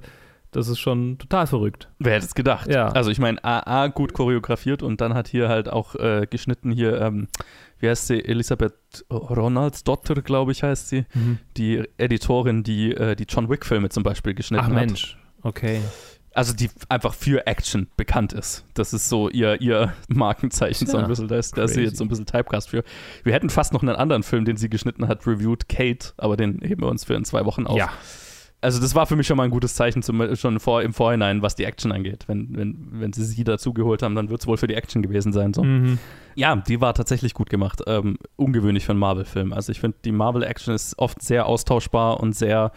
Das ist schon total verrückt. Wer hätte es gedacht? Ja. Also ich meine, A, A, gut choreografiert und dann hat hier halt auch äh, geschnitten hier, ähm, wie heißt sie, Elisabeth Ronaldsdotter, glaube ich, heißt sie, Mhm. die Editorin, die äh, die John Wick-Filme zum Beispiel geschnitten Ach hat. Mensch, okay. Also die einfach für Action bekannt ist. Das ist so ihr, ihr Markenzeichen so Ja, ein bisschen. Da ist, da ist sie jetzt so ein bisschen Typecast für. Wir hätten fast noch einen anderen Film, den sie geschnitten hat, reviewed, Kate, aber den heben wir uns für in zwei Wochen auf. Ja. Also das war für mich schon mal ein gutes Zeichen zum, schon vor, im Vorhinein, was die Action angeht. Wenn, wenn, wenn sie sie dazugeholt haben, dann wird es wohl für die Action gewesen sein. So. Mhm. Ja, die war tatsächlich gut gemacht. Ähm, ungewöhnlich für einen Marvel-Film. Also ich finde, die Marvel-Action ist oft sehr austauschbar und sehr,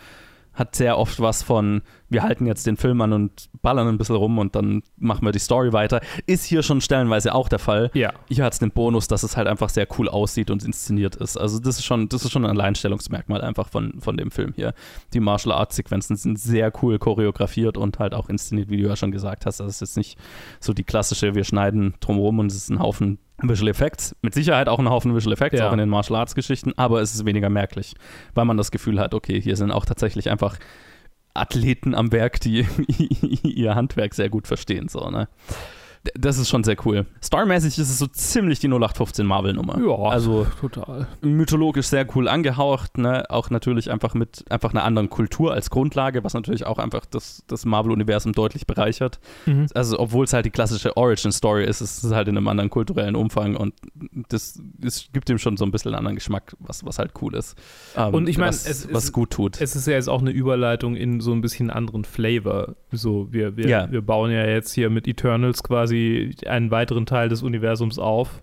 hat sehr oft was von, wir halten jetzt den Film an und ballern ein bisschen rum und dann machen wir die Story weiter. Ist hier schon stellenweise auch der Fall. Ja. Hier hat es den Bonus, dass es halt einfach sehr cool aussieht und inszeniert ist. Also das ist schon, das ist schon ein Alleinstellungsmerkmal einfach von, von dem Film hier. Die Martial Arts Sequenzen sind sehr cool choreografiert und halt auch inszeniert, wie du ja schon gesagt hast. Das ist jetzt nicht so die klassische, wir schneiden drumherum und es ist ein Haufen Visual Effects. Mit Sicherheit auch ein Haufen Visual Effects, Ja. auch in den Martial Arts Geschichten, aber es ist weniger merklich, weil man das Gefühl hat, okay, hier sind auch tatsächlich einfach Athleten am Werk, die [laughs] ihr Handwerk sehr gut verstehen. So, ne? Das ist schon sehr cool. Starmäßig ist es so ziemlich die 0815 Marvel-Nummer. Ja, also total. mythologisch sehr cool angehaucht, ne? auch natürlich einfach mit einfach einer anderen Kultur als Grundlage, was natürlich auch einfach das, das Marvel-Universum deutlich bereichert. Mhm. Also obwohl es halt die klassische Origin-Story ist, ist es halt in einem anderen kulturellen Umfang und das, es gibt ihm schon so ein bisschen einen anderen Geschmack, was, was halt cool ist. Ähm, Und ich meine, was, es, was gut tut. Es ist ja jetzt auch eine Überleitung in so ein bisschen anderen Flavor. So, wir, wir, Ja. wir bauen ja jetzt hier mit Eternals quasi einen weiteren Teil des Universums auf.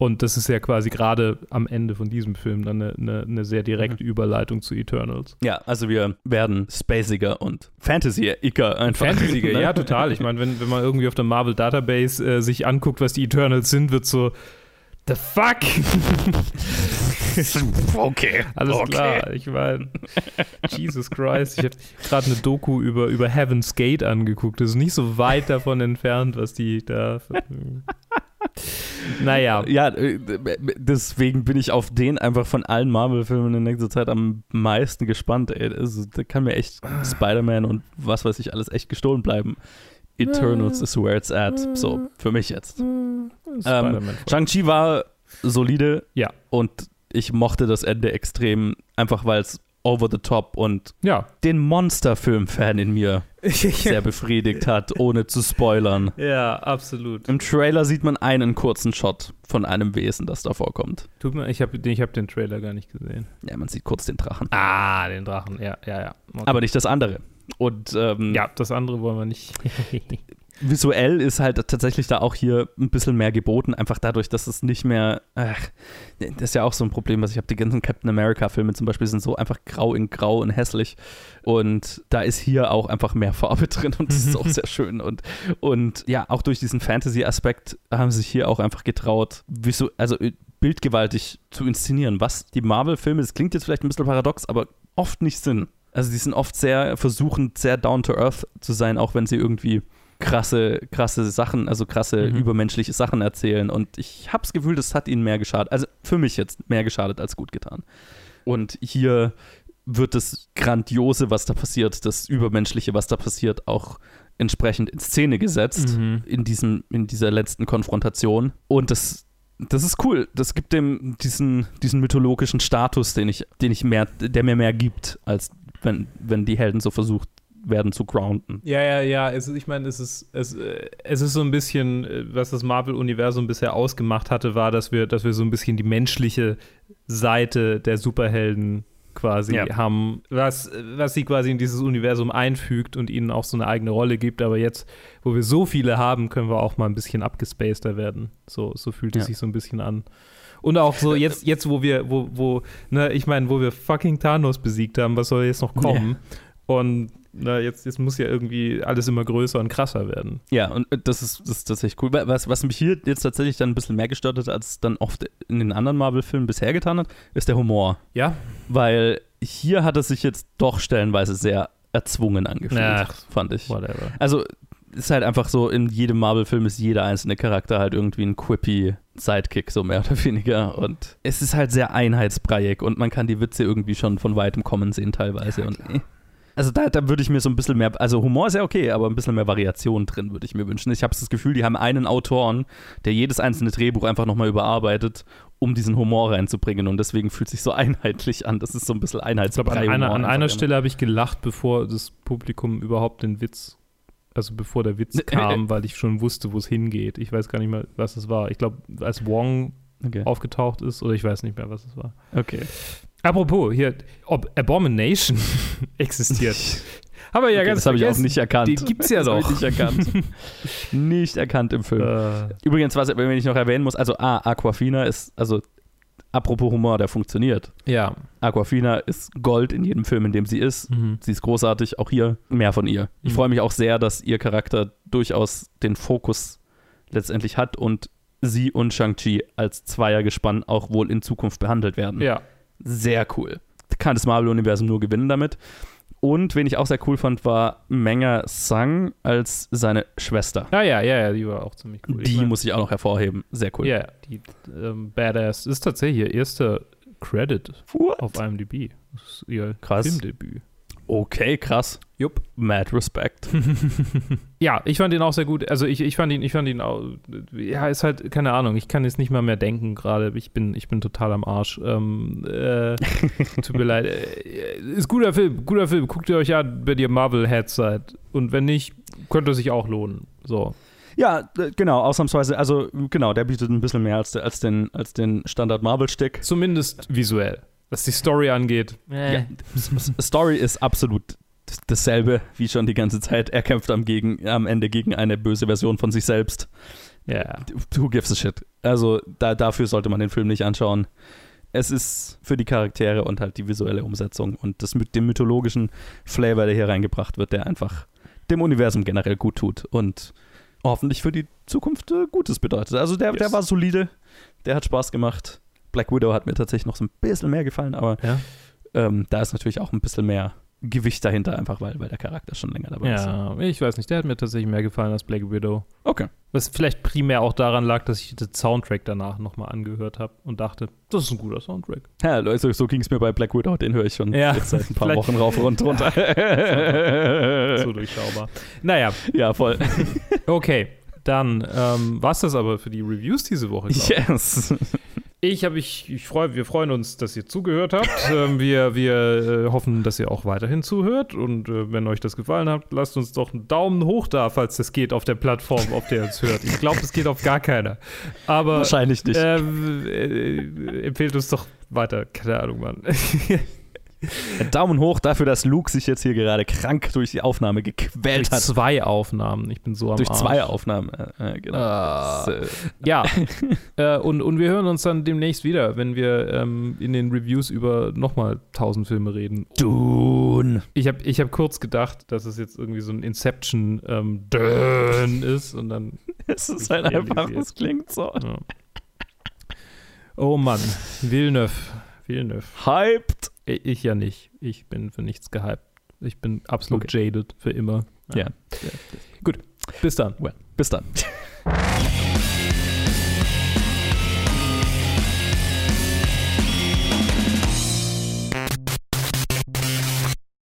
Und das ist ja quasi gerade am Ende von diesem Film dann eine, eine, eine sehr direkte Mhm. Überleitung zu Eternals. Ja, also wir werden spaciger und Fantasy-icker einfach. Fantasy, [laughs] Ne? ja, total. Ich meine, wenn, wenn man irgendwie auf der Marvel Database äh, sich anguckt, was die Eternals sind, wird so, the fuck? [laughs] okay. Alles okay. klar. Ich meine, Jesus Christ. Ich habe gerade eine Doku über, über Heaven's Gate angeguckt. Das ist nicht so weit davon entfernt, was die da. naja. Ja, äh, deswegen bin ich auf den einfach von allen Marvel-Filmen in nächster Zeit am meisten gespannt. Ey. Also, da kann mir echt Spider-Man und was weiß ich alles echt gestohlen bleiben. Eternals is where it's at. So, für mich jetzt. Ähm, Spider-Man. Shang-Chi war solide. Ja. Und ich mochte das Ende extrem, einfach weil es over the top und Ja. den Monsterfilm-Fan in mir [laughs] sehr befriedigt hat, ohne zu spoilern. Ja, absolut. Im Trailer sieht man einen kurzen Shot von einem Wesen, das da vorkommt. Tut mir, ich habe ich hab den Trailer gar nicht gesehen. Ja, man sieht kurz den Drachen. Ah, den Drachen. Ja, ja, ja. Okay. Aber nicht das andere. Und ähm, ja, das andere wollen wir nicht. [laughs] visuell ist halt tatsächlich da auch hier ein bisschen mehr geboten, einfach dadurch, dass es nicht mehr. Ach, das ist ja auch so ein Problem, was ich habe. Die ganzen Captain America-Filme zum Beispiel sind so einfach grau in grau und hässlich. Und da ist hier auch einfach mehr Farbe [laughs] drin und das ist auch sehr schön. Und, und ja, auch durch diesen Fantasy-Aspekt haben sie sich hier auch einfach getraut, visu also äh, bildgewaltig zu inszenieren, was die Marvel-Filme, das klingt jetzt vielleicht ein bisschen paradox, aber oft nicht sind. Also die sind oft sehr versuchend, sehr down to earth zu sein, auch wenn sie irgendwie krasse, krasse Sachen, also krasse Mhm. übermenschliche Sachen erzählen. Und ich habe das Gefühl, das hat ihnen mehr geschadet. Also für mich jetzt mehr geschadet als gut getan. Und hier wird das Grandiose, was da passiert, das Übermenschliche, was da passiert, auch entsprechend in Szene gesetzt Mhm. in, diesem, in dieser letzten Konfrontation. Und das, das ist cool. Das gibt dem diesen, diesen mythologischen Status, den ich, den ich mehr, der mir mehr gibt, als wenn, wenn die Helden so versucht werden zu grounden. Ja, ja, ja. Es, ich meine, es ist, es, äh, es ist so ein bisschen, äh, was das Marvel-Universum bisher ausgemacht hatte, war, dass wir, dass wir so ein bisschen die menschliche Seite der Superhelden quasi Ja. haben, was, was sie quasi in dieses Universum einfügt und ihnen auch so eine eigene Rolle gibt. Aber jetzt, wo wir so viele haben, können wir auch mal ein bisschen abgespaceder werden. So, so fühlt es Ja. sich so ein bisschen an. Und auch so jetzt, jetzt wo wir, wo, wo, ne, ich meine, wo wir fucking Thanos besiegt haben, was soll jetzt noch kommen? Und na, jetzt, jetzt muss ja irgendwie alles immer größer und krasser werden. Ja, und äh, das ist, das ist tatsächlich cool. Was, was mich hier jetzt tatsächlich dann ein bisschen mehr gestört hat, als dann oft in den anderen Marvel-Filmen bisher getan hat, ist der Humor. Ja. Weil hier hat es sich jetzt doch stellenweise sehr erzwungen angefühlt, Ach, fand ich. Whatever. Also ist halt einfach so, in jedem Marvel-Film ist jeder einzelne Charakter halt irgendwie ein quippy Sidekick, so mehr [laughs] oder weniger. Und es ist halt sehr einheitsbreiig und man kann die Witze irgendwie schon von weitem kommen sehen teilweise. und, eh. also da, da würde ich mir so ein bisschen mehr, also Humor ist ja okay, aber ein bisschen mehr Variation drin würde ich mir wünschen. Ich habe das Gefühl, die haben einen Autoren, der jedes einzelne Drehbuch einfach nochmal überarbeitet, um diesen Humor reinzubringen und deswegen fühlt sich so [laughs] einheitlich an. Das ist so ein bisschen Ich Einheitsbrei. an einer, an einer. Stelle habe ich gelacht, bevor das Publikum überhaupt den Witz, also bevor der Witz kam, weil ich schon wusste, wo es hingeht. Ich weiß gar nicht mehr, was es war. Ich glaube, als Wong Okay. aufgetaucht ist, oder ich weiß nicht mehr, was es war. Okay. Apropos, hier, ob Abomination [laughs] existiert. [laughs] Haben wir ja Okay, ganz das habe ich auch nicht erkannt. Den gibt's ja doch. Ich nicht erkannt. [laughs] nicht erkannt im Film. Äh, Übrigens, was wenn ich noch erwähnen muss, also A, Aquafina ist, also apropos Humor, der funktioniert. ja. Aquafina ist Gold in jedem Film, in dem sie ist. Mhm. Sie ist großartig, auch hier mehr von ihr. Ich Mhm. freue mich auch sehr, dass ihr Charakter durchaus den Fokus letztendlich hat und sie und Shang-Chi als Zweiergespann auch wohl in Zukunft behandelt werden. Ja. Sehr cool. Kann das Marvel-Universum nur gewinnen damit. Und wen ich auch sehr cool fand, war Menger Sang als seine Schwester. Ja, ja, ja, ja, die war auch ziemlich cool. Ich Die mein- muss ich auch noch hervorheben. Sehr cool. Ja, die ähm, Badass ist tatsächlich ihr erster Credit What? auf IMDb. Das ist ihr Krass. Filmdebüt. Okay, krass. Jupp. Mad Respect. [laughs] Ja, ich fand ihn auch sehr gut. Also ich, ich fand ihn, ich fand ihn auch, ja, ist halt, keine Ahnung, ich kann jetzt nicht mal mehr denken gerade. Ich bin, ich bin total am Arsch. Ähm, äh, tut mir [laughs] leid. Äh, Ist guter Film, guter Film. Guckt ihr euch an, wenn ihr Marvel-Heads seid. Und wenn nicht, könnte es sich auch lohnen. So. Ja, genau, ausnahmsweise. Also, genau, der bietet ein bisschen mehr als, der- als den, als den Standard-Marvel-Stick. Zumindest visuell. Was die Story angeht. Ja, Story ist absolut dasselbe wie schon die ganze Zeit. Er kämpft am, gegen, am Ende gegen eine böse Version von sich selbst. Ja. Who gives a shit? Also da, dafür sollte man den Film nicht anschauen. Es ist für die Charaktere und halt die visuelle Umsetzung und das mit dem mythologischen Flavor, der hier reingebracht wird, der einfach dem Universum generell gut tut und hoffentlich für die Zukunft äh, Gutes bedeutet. Also der, der Yes. war solide, der hat Spaß gemacht. Black Widow hat mir tatsächlich noch so ein bisschen mehr gefallen, aber Ja. ähm, da ist natürlich auch ein bisschen mehr Gewicht dahinter, einfach weil, weil der Charakter schon länger dabei ist. Ja, ich weiß nicht, der hat mir tatsächlich mehr gefallen als Black Widow. Okay. Was vielleicht primär auch daran lag, dass ich den Soundtrack danach nochmal angehört habe und dachte, das ist ein guter Soundtrack. Ja, Leute, so ging es mir bei Black Widow, den höre ich schon Ja, jetzt seit ein paar Wochen rauf und runter. [laughs] so durchschaubar. Naja, ja, voll. [laughs] okay. Dann ähm, war es das aber für die Reviews diese Woche. Yes. Ich habe ich, ich freu, wir freuen uns, dass ihr zugehört habt. ähm, wir wir äh, hoffen, dass ihr auch weiterhin zuhört. Und äh, wenn euch das gefallen hat, lasst uns doch einen Daumen hoch da, falls das geht auf der Plattform, auf der ihr uns hört. Ich glaube, es geht auf gar keiner. Aber Wahrscheinlich nicht. Ähm, äh, empfehlt uns doch weiter. Keine Ahnung, Mann. [laughs] [laughs] Daumen hoch dafür, dass Luke sich jetzt hier gerade krank durch die Aufnahme gequält Durch hat. zwei Aufnahmen. Ich bin so am Durch Arsch. zwei Aufnahmen. Äh, äh, genau. Ah. Das, äh, Ja, [laughs] äh, und, und wir hören uns dann demnächst wieder, wenn wir ähm, in den Reviews über nochmal 1000 Filme reden. Dune. Ich habe ich hab kurz gedacht, dass es jetzt irgendwie so ein Inception ähm, Dön ist und dann. [laughs] es ist halt einfach, es klingt so. Ja. Oh Mann, Villeneuve. Villeneuve. Hyped. Ich, ja nicht. Ich bin für nichts gehypt. Ich bin absolut Okay. jaded für immer. Ja. Gut, bis dann. Well, bis dann. [laughs]